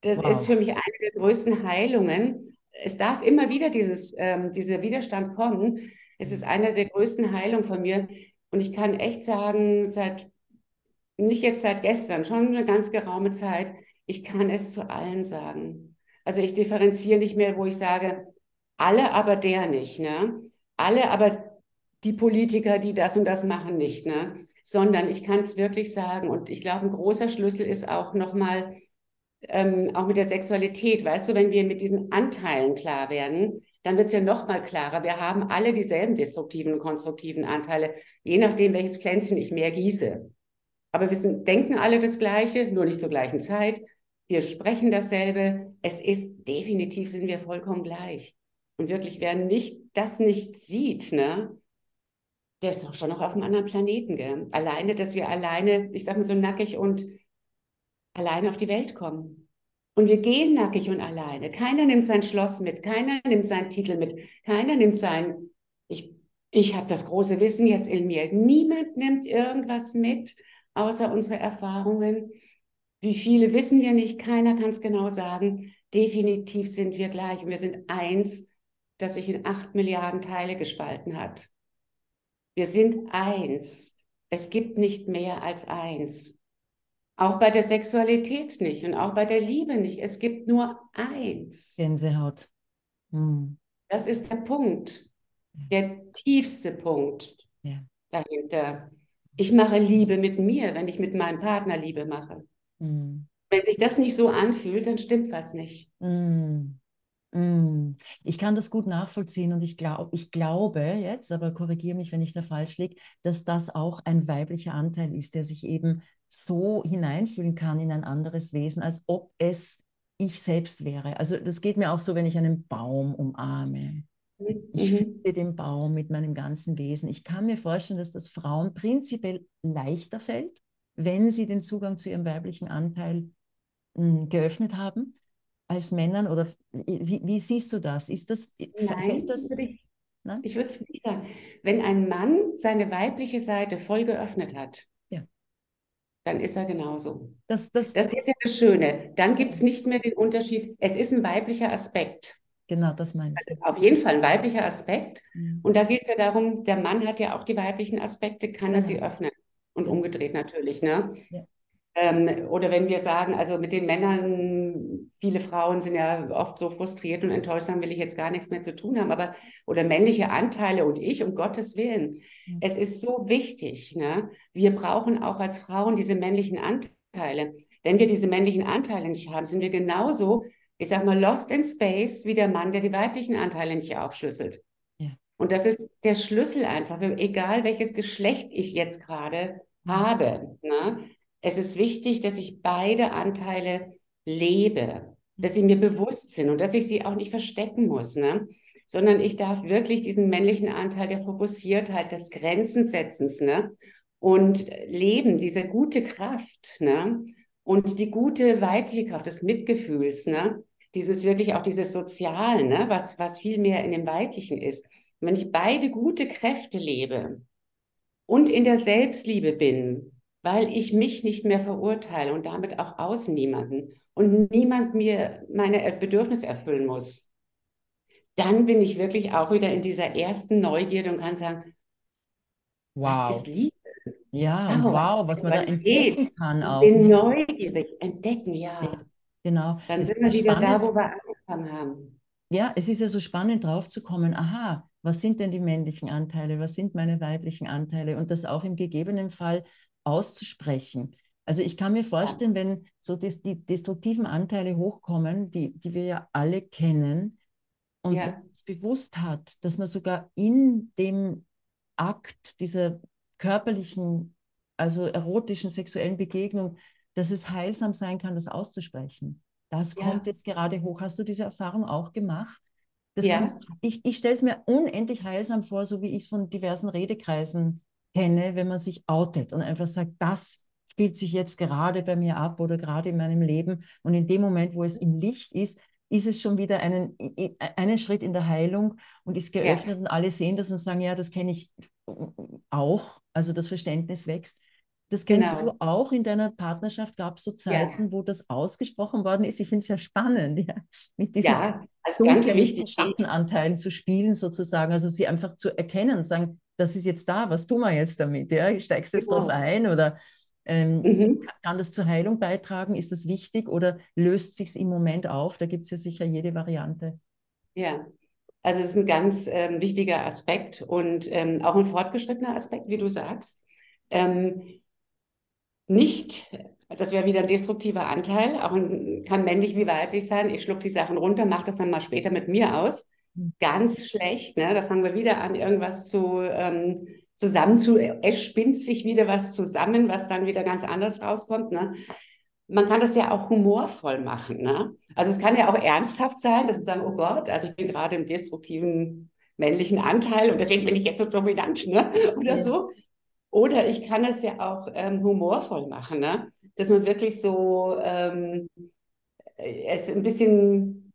das wow. ist für mich eine der größten Heilungen. Es darf immer wieder dieses, ähm, dieser Widerstand kommen. Es ist eine der größten Heilungen von mir. Und ich kann echt sagen, seit, nicht jetzt seit gestern, schon eine ganz geraume Zeit, ich kann es zu allen sagen. Also ich differenziere nicht mehr, wo ich sage, alle, aber der nicht. Ne? Alle, aber die Politiker, die das und das machen, nicht, ne? Sondern ich kann es wirklich sagen. Und ich glaube, ein großer Schlüssel ist auch nochmal, ähm, auch mit der Sexualität, weißt du, wenn wir mit diesen Anteilen klar werden, dann wird es ja nochmal klarer. Wir haben alle dieselben destruktiven und konstruktiven Anteile, je nachdem, welches Pflänzchen ich mehr gieße. Aber wir sind, denken alle das Gleiche, nur nicht zur gleichen Zeit. Wir sprechen dasselbe. Es ist definitiv sind wir vollkommen gleich. Und wirklich, wer nicht, das nicht sieht, ne, der ist doch schon noch auf einem anderen Planeten, gell? Alleine, dass wir alleine, ich sag mal so nackig und alleine auf die Welt kommen. Und wir gehen nackig und alleine. Keiner nimmt sein Schloss mit, keiner nimmt seinen Titel mit, keiner nimmt sein, ich, ich habe das große Wissen jetzt in mir. Niemand nimmt irgendwas mit, außer unsere Erfahrungen. Wie viele wissen wir nicht, keiner kann es genau sagen. Definitiv sind wir gleich und wir sind eins, das sich in acht Milliarden Teile gespalten hat. Wir sind eins. Es gibt nicht mehr als eins. Auch bei der Sexualität nicht und auch bei der Liebe nicht. Es gibt nur eins. Gänsehaut. Hm. Das ist der Punkt, der tiefste Punkt ja. dahinter. Ich mache Liebe mit mir, wenn ich mit meinem Partner Liebe mache. Hm. Wenn sich das nicht so anfühlt, dann stimmt was nicht. Hm. Mm. Ich kann das gut nachvollziehen und ich, glaub, ich glaube jetzt, aber korrigiere mich, wenn ich da falsch liege, dass das auch ein weiblicher Anteil ist, der sich eben so hineinfühlen kann in ein anderes Wesen, als ob es ich selbst wäre. Also das geht mir auch so, wenn ich einen Baum umarme Ich Mhm. fühle den Baum mit meinem ganzen Wesen. Ich kann mir vorstellen, dass das Frauen prinzipiell leichter fällt, wenn sie den Zugang zu ihrem weiblichen Anteil mh, geöffnet haben, als Männern. Oder wie, wie siehst du das? Ist das, Nein, das? ich, Nein? ich würde es nicht sagen. Wenn ein Mann seine weibliche Seite voll geöffnet hat, Ja. dann ist er genauso. Das, das, Das ist ja das Schöne. Dann gibt es nicht mehr den Unterschied. Es ist ein weiblicher Aspekt. genau, das meine ich. Also auf jeden Fall ein weiblicher Aspekt. Mhm. Und da geht es ja darum, der Mann hat ja auch die weiblichen Aspekte, kann er sie Genau. öffnen. Und umgedreht natürlich, ne? Ja. Ähm, oder wenn wir sagen, also mit den Männern, viele Frauen sind ja oft so frustriert und enttäuscht, sagen, will ich jetzt gar nichts mehr zu tun haben, aber oder männliche Anteile und ich, um Gottes Willen. Mhm. Es ist so wichtig, ne? Wir brauchen auch als Frauen diese männlichen Anteile. Wenn wir diese männlichen Anteile nicht haben, sind wir genauso, ich sag mal, lost in space wie der Mann, der die weiblichen Anteile nicht aufschlüsselt. Ja. Und das ist der Schlüssel einfach, egal welches Geschlecht ich jetzt gerade Mhm. habe. Ne? Es ist wichtig, dass ich beide Anteile lebe, dass sie mir bewusst sind und dass ich sie auch nicht verstecken muss, ne? Sondern ich darf wirklich diesen männlichen Anteil der Fokussiertheit, des Grenzensetzens, ne? Und leben, diese gute Kraft, ne? Und die gute weibliche Kraft des Mitgefühls, ne? Dieses wirklich auch dieses Sozialen, ne? Was, was viel mehr in dem Weiblichen ist. Und wenn ich beide gute Kräfte lebe und in der Selbstliebe bin, weil ich mich nicht mehr verurteile und damit auch außen niemanden und niemand mir meine Bedürfnisse erfüllen muss, dann bin ich wirklich auch wieder in dieser ersten Neugierde und kann sagen, was Wow. ist Liebe? Ja, Wow, was wow, ist was man da entdecken kann Ich auch. bin nicht? neugierig, entdecken, ja. Ja. Genau. Dann Es sind wir wieder da, wo wir angefangen haben. Ja, es ist ja so spannend drauf zu kommen, aha, was sind denn die männlichen Anteile, was sind meine weiblichen Anteile und das auch im gegebenen Fall auszusprechen. Also ich kann mir vorstellen, wenn so die, die destruktiven Anteile hochkommen, die, die wir ja alle kennen, und Ja. wenn man es bewusst hat, dass man sogar in dem Akt dieser körperlichen, also erotischen, sexuellen Begegnung, dass es heilsam sein kann, das auszusprechen. Das Ja. kommt jetzt gerade hoch. Hast du diese Erfahrung auch gemacht? Ja. man, ich ich stelle es mir unendlich heilsam vor, so wie ich es von diversen Redekreisen kenne, wenn man sich outet und einfach sagt, das spielt sich jetzt gerade bei mir ab oder gerade in meinem Leben. Und in dem Moment, wo es im Licht ist, ist es schon wieder einen, einen Schritt in der Heilung und ist Ja. geöffnet und alle sehen das und sagen, ja, das kenne ich auch. Also das Verständnis wächst. Das kennst Genau. du auch in deiner Partnerschaft? Gab es so Zeiten, wo das ausgesprochen worden ist? Ich finde es ja spannend, ja, mit diesen Ja, also ganz wichtig. Schattenanteilen zu spielen sozusagen, also sie einfach zu erkennen und sagen, das ist jetzt da, was tun wir jetzt damit? Ja? Steigst du jetzt drauf Genau. ein oder ähm, Mhm. kann das zur Heilung beitragen? Ist das wichtig oder löst sich im Moment auf? Da gibt es ja sicher jede Variante. Ja, also das ist ein ganz ähm, wichtiger Aspekt und ähm, auch ein fortgeschrittener Aspekt, wie du sagst. Ähm, nicht, das wäre wieder ein destruktiver Anteil, auch ein, kann männlich wie weiblich sein. Ich schluck die Sachen runter, mache das dann mal später mit mir aus. Mhm. Ganz schlecht, ne? Da fangen wir wieder an, irgendwas zu ähm, zusammen zu, es spinnt sich wieder was zusammen, was dann wieder ganz anders rauskommt, ne? Man kann das ja auch humorvoll machen, ne? Also es kann ja auch ernsthaft sein, dass wir sagen, oh Gott, also ich bin gerade im destruktiven männlichen Anteil und deswegen bin ich jetzt so dominant, ne? Oder Ja. so. Oder ich kann es ja auch ähm, humorvoll machen, ne? Dass man wirklich so ähm, es ein bisschen,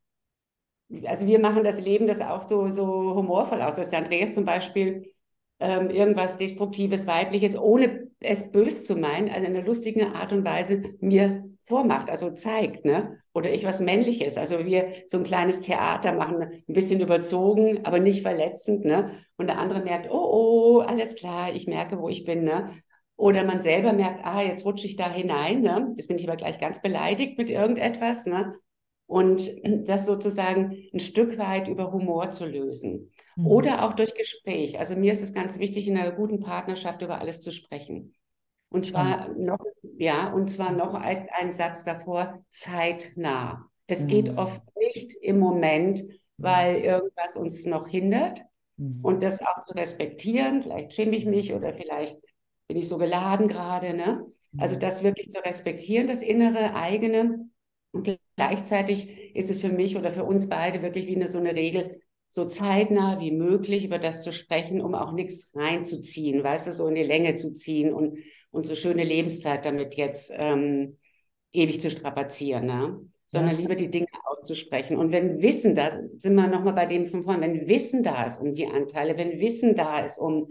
also wir machen das Leben das auch so, so humorvoll aus, dass der Andreas zum Beispiel ähm, irgendwas Destruktives, Weibliches, ohne es bös zu meinen, also in einer lustigen Art und Weise mir vormacht, also zeigt, ne? Oder ich was Männliches. Also wir so ein kleines Theater machen, ein bisschen überzogen, aber nicht verletzend, ne? Und der andere merkt, oh, oh, alles klar, ich merke, wo ich bin, ne? Oder man selber merkt, ah, jetzt rutsche ich da hinein, ne? Jetzt bin ich aber gleich ganz beleidigt mit irgendetwas, ne? Und das sozusagen ein Stück weit über Humor zu lösen. Mhm. Oder auch durch Gespräch. Also mir ist es ganz wichtig, in einer guten Partnerschaft über alles zu sprechen. Und zwar noch, ja, und zwar noch ein, ein Satz davor, zeitnah. Es geht Mhm. oft nicht im Moment, weil irgendwas uns noch hindert. Mhm. Und das auch zu respektieren, vielleicht schäme ich mich oder vielleicht bin ich so geladen gerade, ne? Also Mhm. das wirklich zu respektieren, das innere, eigene. Und gleichzeitig ist es für mich oder für uns beide wirklich wie eine, so eine Regel, so zeitnah wie möglich über das zu sprechen, um auch nichts reinzuziehen, weißt du, so in die Länge zu ziehen und unsere schöne Lebenszeit damit jetzt ähm, ewig zu strapazieren, ne? sondern ja. lieber die Dinge auszusprechen. Und wenn Wissen da, sind wir nochmal bei dem von vorhin, wenn Wissen da ist um die Anteile, wenn Wissen da ist um,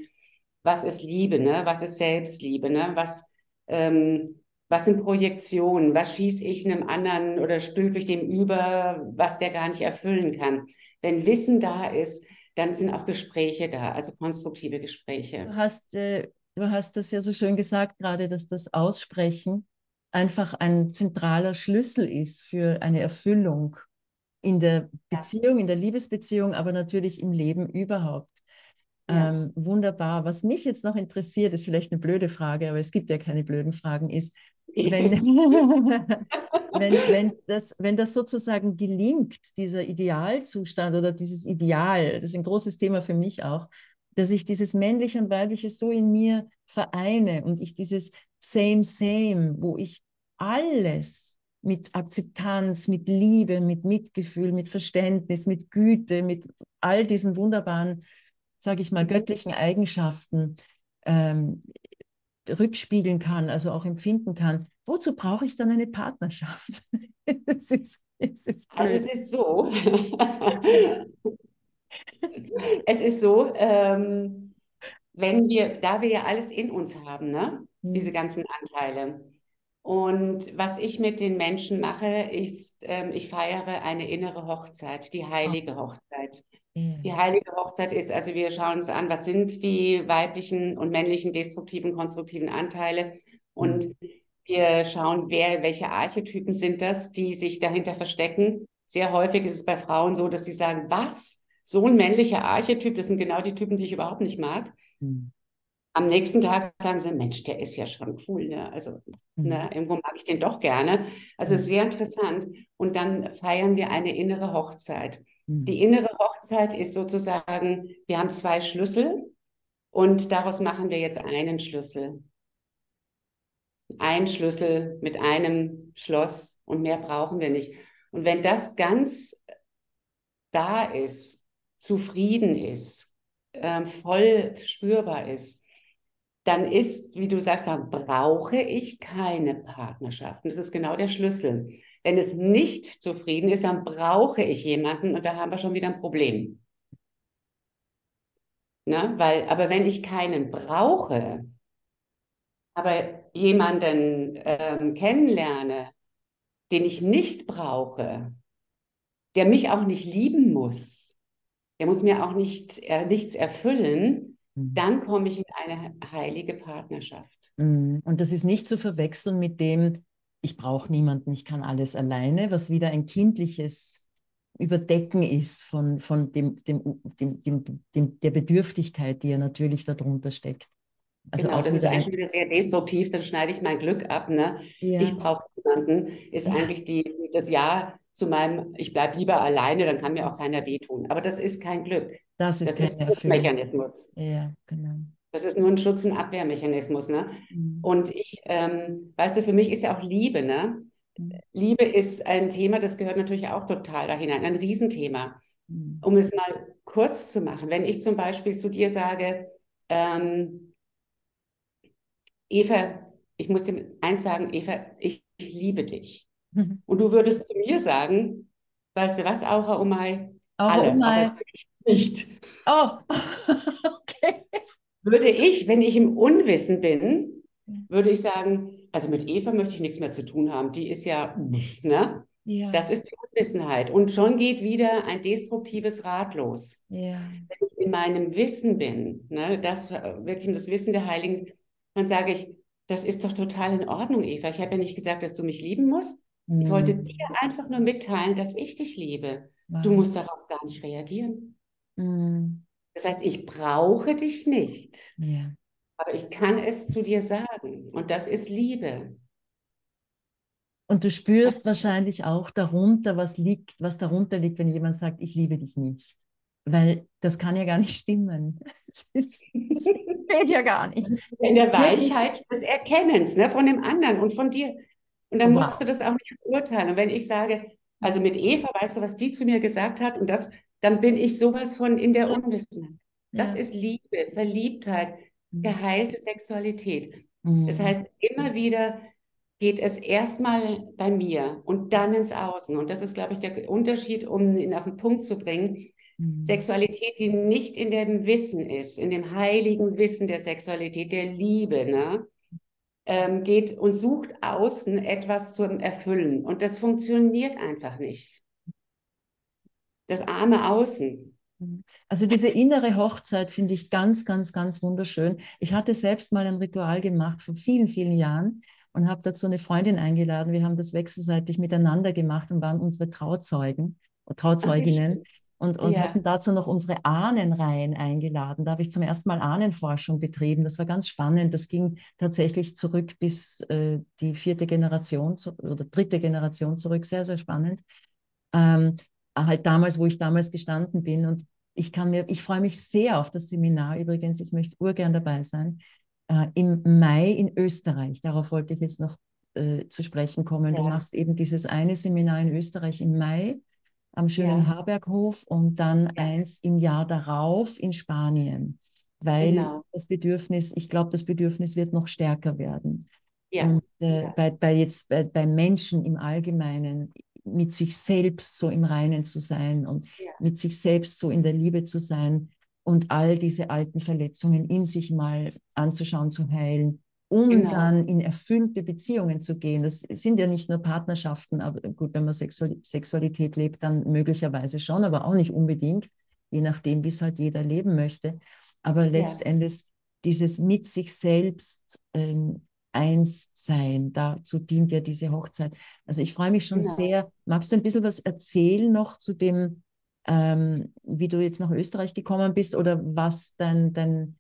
was ist Liebe, ne? was ist Selbstliebe, ne? was, ähm, was sind Projektionen, was schieße ich einem anderen oder stülpe ich dem über, was der gar nicht erfüllen kann. Wenn Wissen da ist, dann sind auch Gespräche da, also konstruktive Gespräche. Du hast, äh, du hast das ja so schön gesagt gerade, dass das Aussprechen einfach ein zentraler Schlüssel ist für eine Erfüllung in der Beziehung, in der Liebesbeziehung, aber natürlich im Leben überhaupt. Ja. Ähm, wunderbar. Was mich jetzt noch interessiert, ist vielleicht eine blöde Frage, aber es gibt ja keine blöden Fragen, ist, wenn, wenn, wenn, das, wenn das sozusagen gelingt, dieser Idealzustand oder dieses Ideal, das ist ein großes Thema für mich auch, dass ich dieses männliche und weibliche so in mir vereine und ich dieses Same, Same, wo ich alles mit Akzeptanz, mit Liebe, mit Mitgefühl, mit Verständnis, mit Güte, mit all diesen wunderbaren, sage ich mal, göttlichen Eigenschaften ähm, rückspiegeln kann, also auch empfinden kann. Wozu brauche ich dann eine Partnerschaft? es ist, es ist also es ist so. es ist so, ähm, wenn wir, da wir ja alles in uns haben, ne? diese mhm. ganzen Anteile, und was ich mit den Menschen mache, ist, ähm, ich feiere eine innere Hochzeit, die heilige Hochzeit. Die heilige Hochzeit ist, also wir schauen uns an, was sind die weiblichen und männlichen destruktiven, konstruktiven Anteile und mhm. wir schauen, wer, welche Archetypen sind das, die sich dahinter verstecken. Sehr häufig ist es bei Frauen so, dass sie sagen, was? So ein männlicher Archetyp, das sind genau die Typen, die ich überhaupt nicht mag. Mhm am nächsten Tag sagen sie, Mensch, der ist ja schon cool. Ne? Also mhm. ne, irgendwo mag ich den doch gerne. Also mhm. sehr interessant. Und dann feiern wir eine innere Hochzeit. Mhm. Die innere Hochzeit ist sozusagen, wir haben zwei Schlüssel und daraus machen wir jetzt einen Schlüssel. Ein Schlüssel mit einem Schloss und mehr brauchen wir nicht. Und wenn das ganz da ist, zufrieden ist, äh, voll spürbar ist, dann ist, wie du sagst, dann brauche ich keine Partnerschaft. Und das ist genau der Schlüssel. Wenn es nicht zufrieden ist, dann brauche ich jemanden und da haben wir schon wieder ein Problem. Na, weil, aber wenn ich keinen brauche, aber jemanden ähm, kennenlerne, den ich nicht brauche, der mich auch nicht lieben muss, der muss mir auch nicht, äh, nichts erfüllen, Mhm. dann komme ich in eine heilige Partnerschaft. Mhm. Und das ist nicht zu verwechseln mit dem, ich brauche niemanden, ich kann alles alleine, was wieder ein kindliches Überdecken ist von, von dem, dem, dem, dem, dem der Bedürftigkeit, die ja natürlich darunter steckt. Also genau, das ist eigentlich wieder sehr destruktiv, dann schneide ich mein Glück ab. Ne? Ja. Ich brauche niemanden, ist ja. eigentlich die, das Ja zu meinem, ich bleibe lieber alleine, dann kann mir auch keiner wehtun. Aber das ist kein Glück. Das ist, das ist ein Schutzmechanismus. Ja, genau. Das ist nur ein Schutz- und Abwehrmechanismus. Ne? Mhm. Und ich, ähm, weißt du, für mich ist ja auch Liebe, ne? Mhm. Liebe ist ein Thema, das gehört natürlich auch total da hinein, ein Riesenthema. Mhm. Um es mal kurz zu machen, wenn ich zum Beispiel zu dir sage, ähm, Eva, ich muss dir eins sagen, Eva, ich, ich liebe dich. Mhm. Und du würdest zu mir sagen, weißt du was, Aura Omai? Aura Omai. nicht. Oh, okay. Würde ich, wenn ich im Unwissen bin, würde ich sagen, also mit Eva möchte ich nichts mehr zu tun haben. Die ist ja, ne? Ja. Das ist die Unwissenheit. Und schon geht wieder ein destruktives Rad los. Ja. Wenn ich in meinem Wissen bin, ne, das wirklich das Wissen der Heiligen, dann sage ich, das ist doch total in Ordnung, Eva. Ich habe ja nicht gesagt, dass du mich lieben musst. Mhm. Ich wollte mhm. dir einfach nur mitteilen, dass ich dich liebe. Wow. Du musst darauf gar nicht reagieren. Mhm. Das heißt, ich brauche dich nicht. Ja. Aber ich kann es zu dir sagen. Und das ist Liebe. Und du spürst was? wahrscheinlich auch darunter, was liegt, was darunter liegt, wenn jemand sagt, ich liebe dich nicht. Weil das kann ja gar nicht stimmen. Das, ist, das geht ja gar nicht. In der Weichheit des Erkennens ne, von dem anderen und von dir. Und dann wow. musst du das auch nicht beurteilen. Und wenn ich sage, also mit Eva, weißt du, was die zu mir gesagt hat? Und das, dann bin ich sowas von in der Unwissenheit. Das Ja. ist Liebe, Verliebtheit, Mhm. geheilte Sexualität. Mhm. Das heißt, immer wieder geht es erstmal bei mir und dann ins Außen. Und das ist, glaube ich, der Unterschied, um ihn auf den Punkt zu bringen. Mhm. Sexualität, die nicht in dem Wissen ist, in dem heiligen Wissen der Sexualität, der Liebe, ne? ähm, geht und sucht außen etwas zum Erfüllen. Und das funktioniert einfach nicht. Das arme Außen. Also diese innere Hochzeit finde ich ganz, ganz, ganz wunderschön. Ich hatte selbst mal ein Ritual gemacht vor vielen, vielen Jahren und habe dazu eine Freundin eingeladen. Wir haben das wechselseitig miteinander gemacht und waren unsere Trauzeugen, Trauzeuginnen und, und Ja. hatten dazu noch unsere Ahnenreihen eingeladen. Da habe ich zum ersten Mal Ahnenforschung betrieben. Das war ganz spannend. Das ging tatsächlich zurück bis äh, die vierte Generation zu, oder dritte Generation zurück. Sehr, sehr spannend. Ähm, halt damals, wo ich damals gestanden bin. Und ich kann mir, ich freue mich sehr auf das Seminar übrigens. Ich möchte urgern dabei sein. Äh, Im Mai in Österreich. Darauf wollte ich jetzt noch äh, zu sprechen kommen. Du Ja. machst eben dieses eine Seminar in Österreich im Mai am schönen Ja. Harberghof und dann Ja. eins im Jahr darauf in Spanien. Weil Genau. das Bedürfnis, ich glaube, das Bedürfnis wird noch stärker werden. Ja. Und äh, bei, bei jetzt bei, bei Menschen im Allgemeinen mit sich selbst so im Reinen zu sein und Ja. mit sich selbst so in der Liebe zu sein und all diese alten Verletzungen in sich mal anzuschauen, zu heilen, um Genau. dann in erfüllte Beziehungen zu gehen. Das sind ja nicht nur Partnerschaften, aber gut, wenn man Sexual Sexualität lebt, dann möglicherweise schon, aber auch nicht unbedingt, je nachdem, wie es halt jeder leben möchte. Aber letztendlich dieses mit sich selbst ähm, eins sein, dazu dient ja diese Hochzeit. Also ich freue mich schon Genau. sehr. Magst du ein bisschen was erzählen noch zu dem, ähm, wie du jetzt nach Österreich gekommen bist oder was dein, dein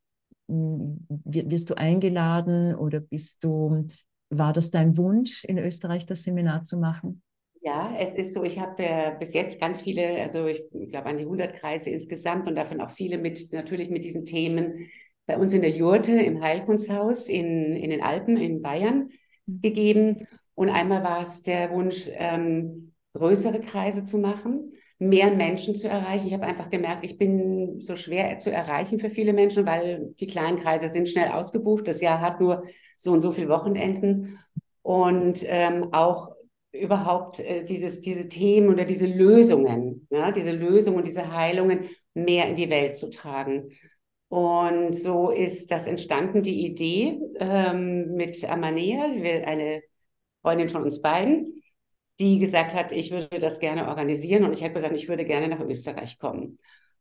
wi- wirst du eingeladen oder bist du, war das dein Wunsch, in Österreich das Seminar zu machen? Ja, es ist so, ich habe äh, bis jetzt ganz viele, also ich glaube an die 100 Kreise insgesamt und davon auch viele mit, natürlich mit diesen Themen bei uns in der Jurte im Heilkunsthaus in, in den Alpen in Bayern Mhm. gegeben. Und einmal war es der Wunsch, ähm, größere Kreise zu machen, mehr Menschen zu erreichen. Ich habe einfach gemerkt, ich bin so schwer zu erreichen für viele Menschen, weil die kleinen Kreise sind schnell ausgebucht. Das Jahr hat nur so und so viele Wochenenden. Und ähm, auch überhaupt äh, dieses, diese Themen oder diese Lösungen, ja, diese Lösungen und diese Heilungen mehr in die Welt zu tragen. Und so ist das entstanden, die Idee ähm, mit Amanea, eine Freundin von uns beiden, die gesagt hat, ich würde das gerne organisieren und ich habe gesagt, ich würde gerne nach Österreich kommen.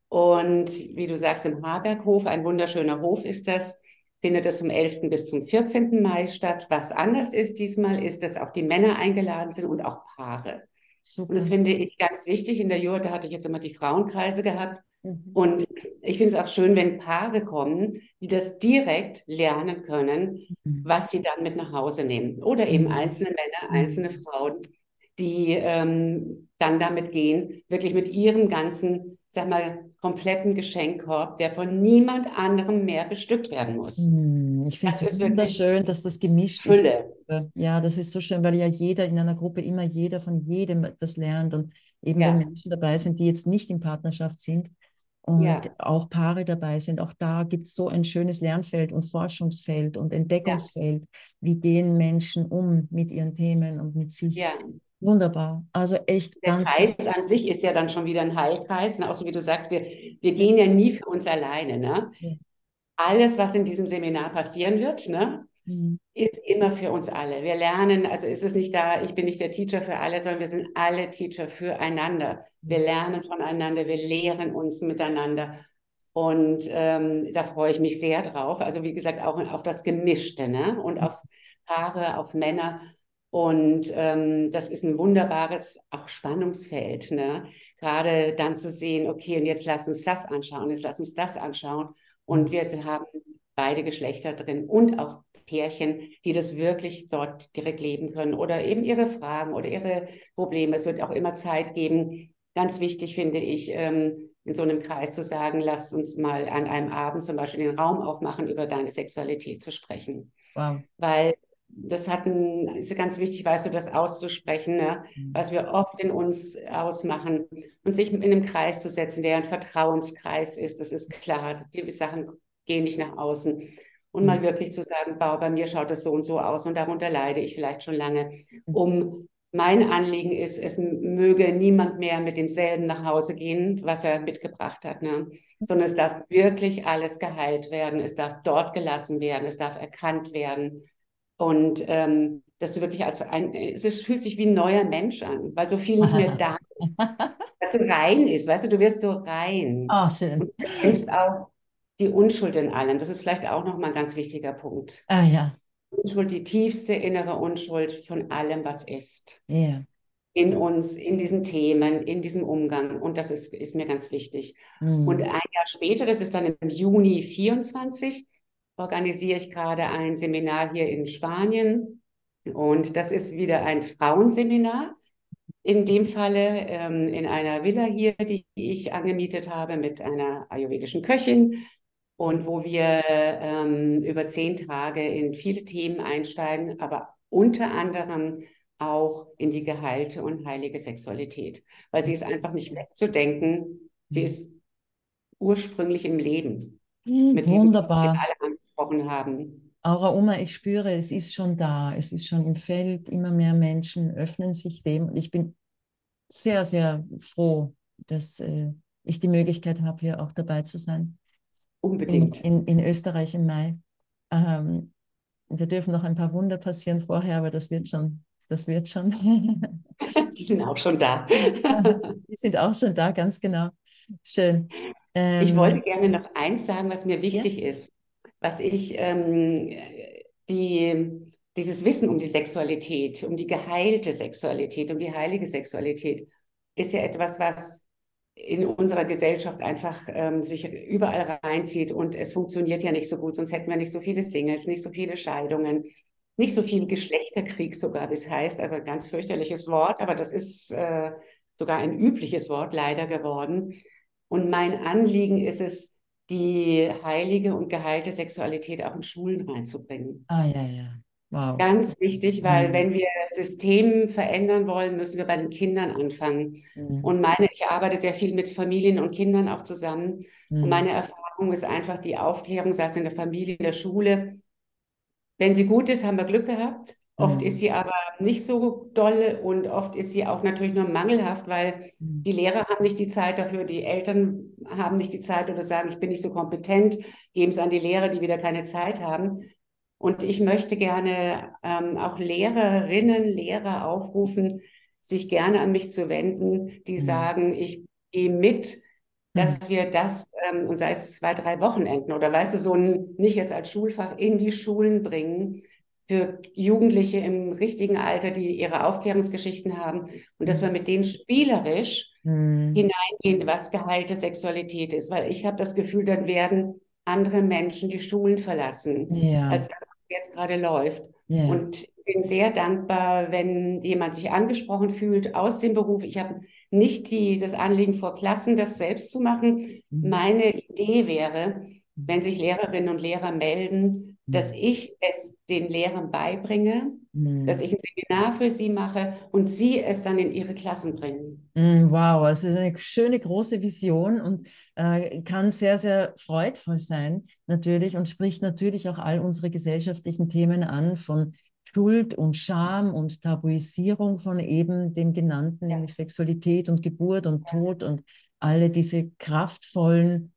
Und wie du sagst, im Harberghof, ein wunderschöner Hof ist das, findet es vom 11. bis zum 14. Mai statt. Was anders ist diesmal, ist, dass auch die Männer eingeladen sind und auch Paare. Und Super. das finde ich ganz wichtig. In der Jurte hatte ich jetzt immer die Frauenkreise gehabt. Mhm. Und ich finde es auch schön, wenn Paare kommen, die das direkt lernen können, Mhm. was sie dann mit nach Hause nehmen. Oder eben Mhm. einzelne Männer, einzelne Frauen, die ähm, dann damit gehen, wirklich mit ihrem ganzen, sag mal, kompletten Geschenkkorb, der von niemand anderem mehr bestückt werden muss. Hm, Ich finde es ist wunderschön, dass das gemischt ist. Fülle. Ja, das ist so schön, weil ja jeder in einer Gruppe immer jeder von jedem das lernt und eben Ja. wenn Menschen dabei sind, die jetzt nicht in Partnerschaft sind und Ja. auch Paare dabei sind, auch da gibt es so ein schönes Lernfeld und Forschungsfeld und Entdeckungsfeld. Wie gehen Menschen um mit ihren Themen und mit sich? Ja. Wunderbar. Also echt Der ganz, Kreis an sich ist ja dann schon wieder ein Heilkreis. Ne? Auch so wie du sagst, wir, wir gehen ja nie für uns alleine. Ne? Ja. Alles, was in diesem Seminar passieren wird, ne, Hm, ist immer für uns alle. Wir lernen, also ist es nicht da, ich bin nicht der Teacher für alle, sondern wir sind alle Teacher füreinander. Wir lernen voneinander, wir lehren uns miteinander. Und ähm, da freue ich mich sehr drauf. Also wie gesagt, auch auf das Gemischte ne? und auf Paare, auf Männer. Und ähm, das ist ein wunderbares auch Spannungsfeld. Ne? Gerade dann zu sehen, okay, und jetzt lass uns das anschauen, jetzt lass uns das anschauen. Und wir haben beide Geschlechter drin und auch Pärchen, die das wirklich dort direkt leben können oder eben ihre Fragen oder ihre Probleme. Es wird auch immer Zeit geben. Ganz wichtig finde ich, ähm, in so einem Kreis zu sagen, lass uns mal an einem Abend zum Beispiel den Raum aufmachen, über deine Sexualität zu sprechen. wow. Weil das hatten, ist ganz wichtig, weißt du, das auszusprechen, ne? Mhm. was wir oft in uns ausmachen und sich in einem Kreis zu setzen, der ein Vertrauenskreis ist, das ist klar. Die Sachen gehen nicht nach außen. Und mal Mhm. wirklich zu sagen, Bau, bei mir schaut es so und so aus und darunter leide ich vielleicht schon lange, um mein Anliegen ist, es möge niemand mehr mit demselben nach Hause gehen, was er mitgebracht hat, ne? sondern es darf wirklich alles geheilt werden, es darf dort gelassen werden, es darf erkannt werden und ähm, dass du wirklich als ein, es fühlt sich wie ein neuer Mensch an, weil so viel nicht mehr da ist, weil so rein ist, weißt du, du wirst so rein Ah, schön. und du kennst auch die Unschuld in allem, das ist vielleicht auch nochmal ein ganz wichtiger Punkt. Ah ja, Unschuld, die tiefste innere Unschuld von allem, was ist. ja. In uns, in diesen Themen, in diesem Umgang. Und das ist, ist mir ganz wichtig. Mhm. Und ein Jahr später, das ist dann im Juni 24, organisiere ich gerade ein Seminar hier in Spanien. Und das ist wieder ein Frauenseminar. In dem Falle ähm, in einer Villa hier, die ich angemietet habe mit einer ayurvedischen Köchin und wo wir ähm, über zehn Tage in viele Themen einsteigen, aber unter anderem auch in die geheilte und heilige Sexualität, weil sie ist einfach nicht wegzudenken. Sie Mhm. ist ursprünglich im Leben Mhm, mit diesem, was wir Wunderbar. alle angesprochen haben. Aura Oma, ich spüre, es ist schon da, es ist schon im Feld, immer mehr Menschen öffnen sich dem und ich bin sehr, sehr froh, dass äh, ich die Möglichkeit habe, hier auch dabei zu sein. In, Unbedingt. in, in Österreich im Mai. Ähm, da dürfen noch ein paar Wunder passieren vorher, aber das wird schon, das wird schon. Die sind auch schon da. Die sind auch schon da, ganz genau. Schön. Ich Ähm, wollte gerne noch eins sagen, was mir ja, wichtig ist, was ich, ähm, die, dieses Wissen um die Sexualität, um die geheilte Sexualität, um die heilige Sexualität, ist ja etwas, was in unserer Gesellschaft einfach ähm, sich überall reinzieht und es funktioniert ja nicht so gut, sonst hätten wir nicht so viele Singles, nicht so viele Scheidungen, nicht so viel Geschlechterkrieg sogar, wie es heißt, also ein ganz fürchterliches Wort, aber das ist äh, sogar ein übliches Wort leider geworden. Und mein Anliegen ist es, die heilige und geheilte Sexualität auch in Schulen reinzubringen. ah ja, ja. Wow. Ganz wichtig, weil Mhm. wenn wir System verändern wollen, müssen wir bei den Kindern anfangen. Mhm. Und meine, ich arbeite sehr viel mit Familien und Kindern auch zusammen. Und Mhm. meine Erfahrung ist einfach die Aufklärung, sei es in der Familie, in der Schule. Wenn sie gut ist, haben wir Glück gehabt. Oft Mhm. ist sie aber nicht so dolle und oft ist sie auch natürlich nur mangelhaft, weil Mhm. die Lehrer haben nicht die Zeit dafür, die Eltern haben nicht die Zeit oder sagen, ich bin nicht so kompetent, geben es an die Lehrer, die wieder keine Zeit haben. Und ich möchte gerne ähm, auch Lehrerinnen, Lehrer aufrufen, sich gerne an mich zu wenden, die Mhm. sagen, ich gehe mit, dass Mhm. wir das, ähm, und sei es zwei, drei Wochenenden oder weißt du, so ein, nicht jetzt als Schulfach in die Schulen bringen, für Jugendliche im richtigen Alter, die ihre Aufklärungsgeschichten haben und dass wir mit denen spielerisch Mhm. hineingehen, was geheilte Sexualität ist, weil ich habe das Gefühl, dann werden andere Menschen die Schulen verlassen, Ja, als das, was jetzt gerade läuft. ja. Und ich bin sehr dankbar, wenn jemand sich angesprochen fühlt aus dem Beruf. Ich habe nicht die, das Anliegen vor Klassen, das selbst zu machen. Mhm. Meine Idee wäre, wenn sich Lehrerinnen und Lehrer melden, dass ich es den Lehrern beibringe, dass Mhm. ich ein Seminar für sie mache und sie es dann in ihre Klassen bringen. Mm, Wow, also eine schöne große Vision und äh, kann sehr, sehr freudvoll sein, natürlich, und spricht natürlich auch all unsere gesellschaftlichen Themen an, von Schuld und Scham und Tabuisierung von eben dem Genannten, Ja. nämlich Sexualität und Geburt und Tod und alle diese kraftvollen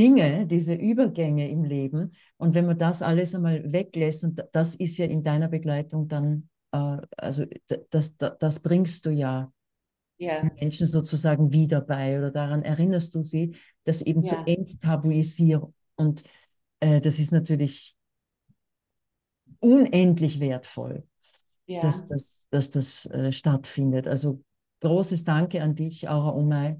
Dinge, diese Übergänge im Leben. Und wenn man das alles einmal weglässt, und das ist ja in deiner Begleitung dann, äh, also das, das, das bringst du ja Ja, Menschen sozusagen wieder bei oder daran erinnerst du sie, das eben zu ja, enttabuisieren. Und äh, das ist natürlich unendlich wertvoll, dass ja. das, dass das äh, stattfindet. Also großes Danke an dich, Aura Umay.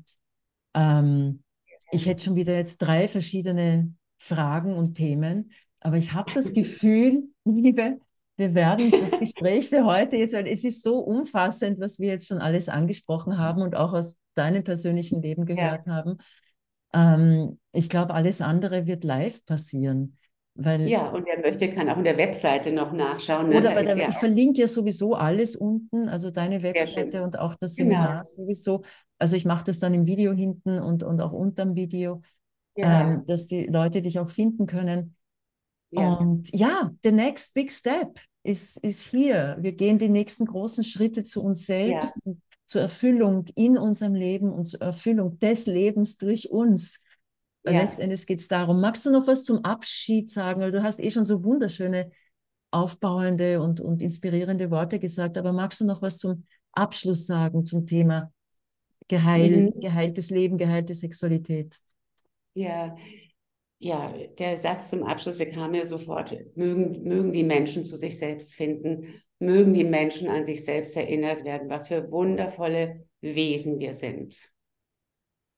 Ähm, ich hätte schon wieder jetzt drei verschiedene Fragen und Themen, aber ich habe das Gefühl, liebe, wir werden das Gespräch für heute jetzt, weil es ist so umfassend, was wir jetzt schon alles angesprochen haben und auch aus deinem persönlichen Leben Ja, gehört haben. Ähm, ich glaube, alles andere wird live passieren. Weil, ja, und wer möchte, kann auch in der Webseite noch nachschauen. Ne? Oder Da bei der, ja ich verlinke ja sowieso alles unten, also deine Webseite und auch das Genau. Seminar sowieso. Also ich mache das dann im Video hinten und, und auch unterm Video, Ja, ähm, dass die Leute dich auch finden können. ja, Und ja, the next big step ist, ist hier. Wir gehen die nächsten großen Schritte zu uns selbst, zur Erfüllung in unserem Leben und zur Erfüllung des Lebens durch uns. Ja. Letztendlich geht es darum. Magst du noch was zum Abschied sagen? Weil du hast eh schon so wunderschöne, aufbauende und, und inspirierende Worte gesagt, aber magst du noch was zum Abschluss sagen zum Thema Geheil, Mhm. geheiltes Leben, geheilte Sexualität? Ja, ja, der Satz zum Abschluss, der kam mir sofort. Mögen, mögen die Menschen zu sich selbst finden, mögen die Menschen an sich selbst erinnert werden, was für wundervolle Wesen wir sind.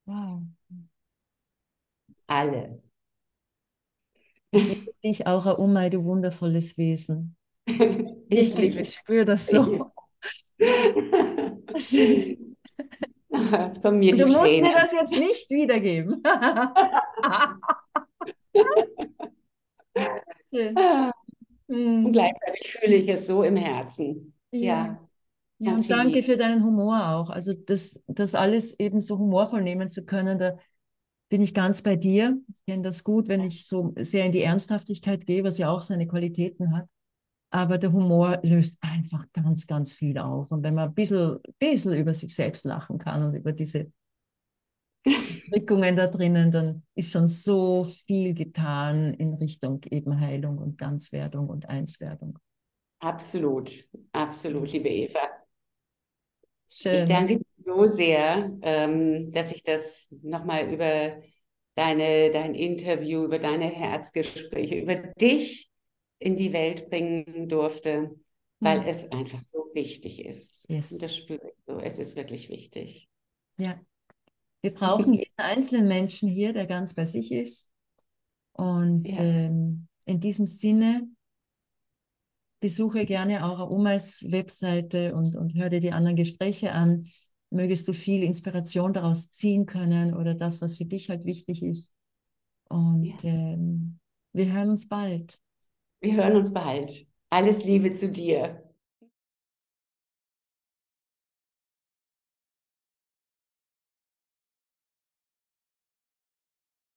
Wow. Alle. Ich liebe dich auch, Aumai, du wundervolles Wesen. Ich liebe, ich spüre das so. Schön. Mir du musst Tränen. mir das jetzt nicht wiedergeben. Und Hm. gleichzeitig fühle ich es so im Herzen. Ja. Ja, und danke für deinen Humor auch. Also das, das alles eben so humorvoll nehmen zu können, da bin ich ganz bei dir. Ich kenne das gut, wenn ich so sehr in die Ernsthaftigkeit gehe, was ja auch seine Qualitäten hat. Aber der Humor löst einfach ganz, ganz viel auf. Und wenn man ein bisschen, bisschen über sich selbst lachen kann und über diese Rückungen da drinnen, dann ist schon so viel getan in Richtung eben Heilung und Ganzwerdung und Einswerdung. Absolut, absolut, liebe Eva. Ich Schön. danke dir so sehr, ähm, dass ich das nochmal über deine, dein Interview, über deine Herzgespräche, über dich in die Welt bringen durfte, weil Hm. es einfach so wichtig ist. Yes. Das spüre ich so. Es ist wirklich wichtig. Ja. Wir brauchen jeden einzelnen Menschen hier, der ganz bei sich ist. Und Ja. ähm, in diesem Sinne besuche gerne auch Omas Webseite und, und hör dir die anderen Gespräche an. Mögest du viel Inspiration daraus ziehen können oder das, was für dich halt wichtig ist. Und Ja. ähm, wir hören uns bald. Wir hören uns bald. Alles Liebe zu dir.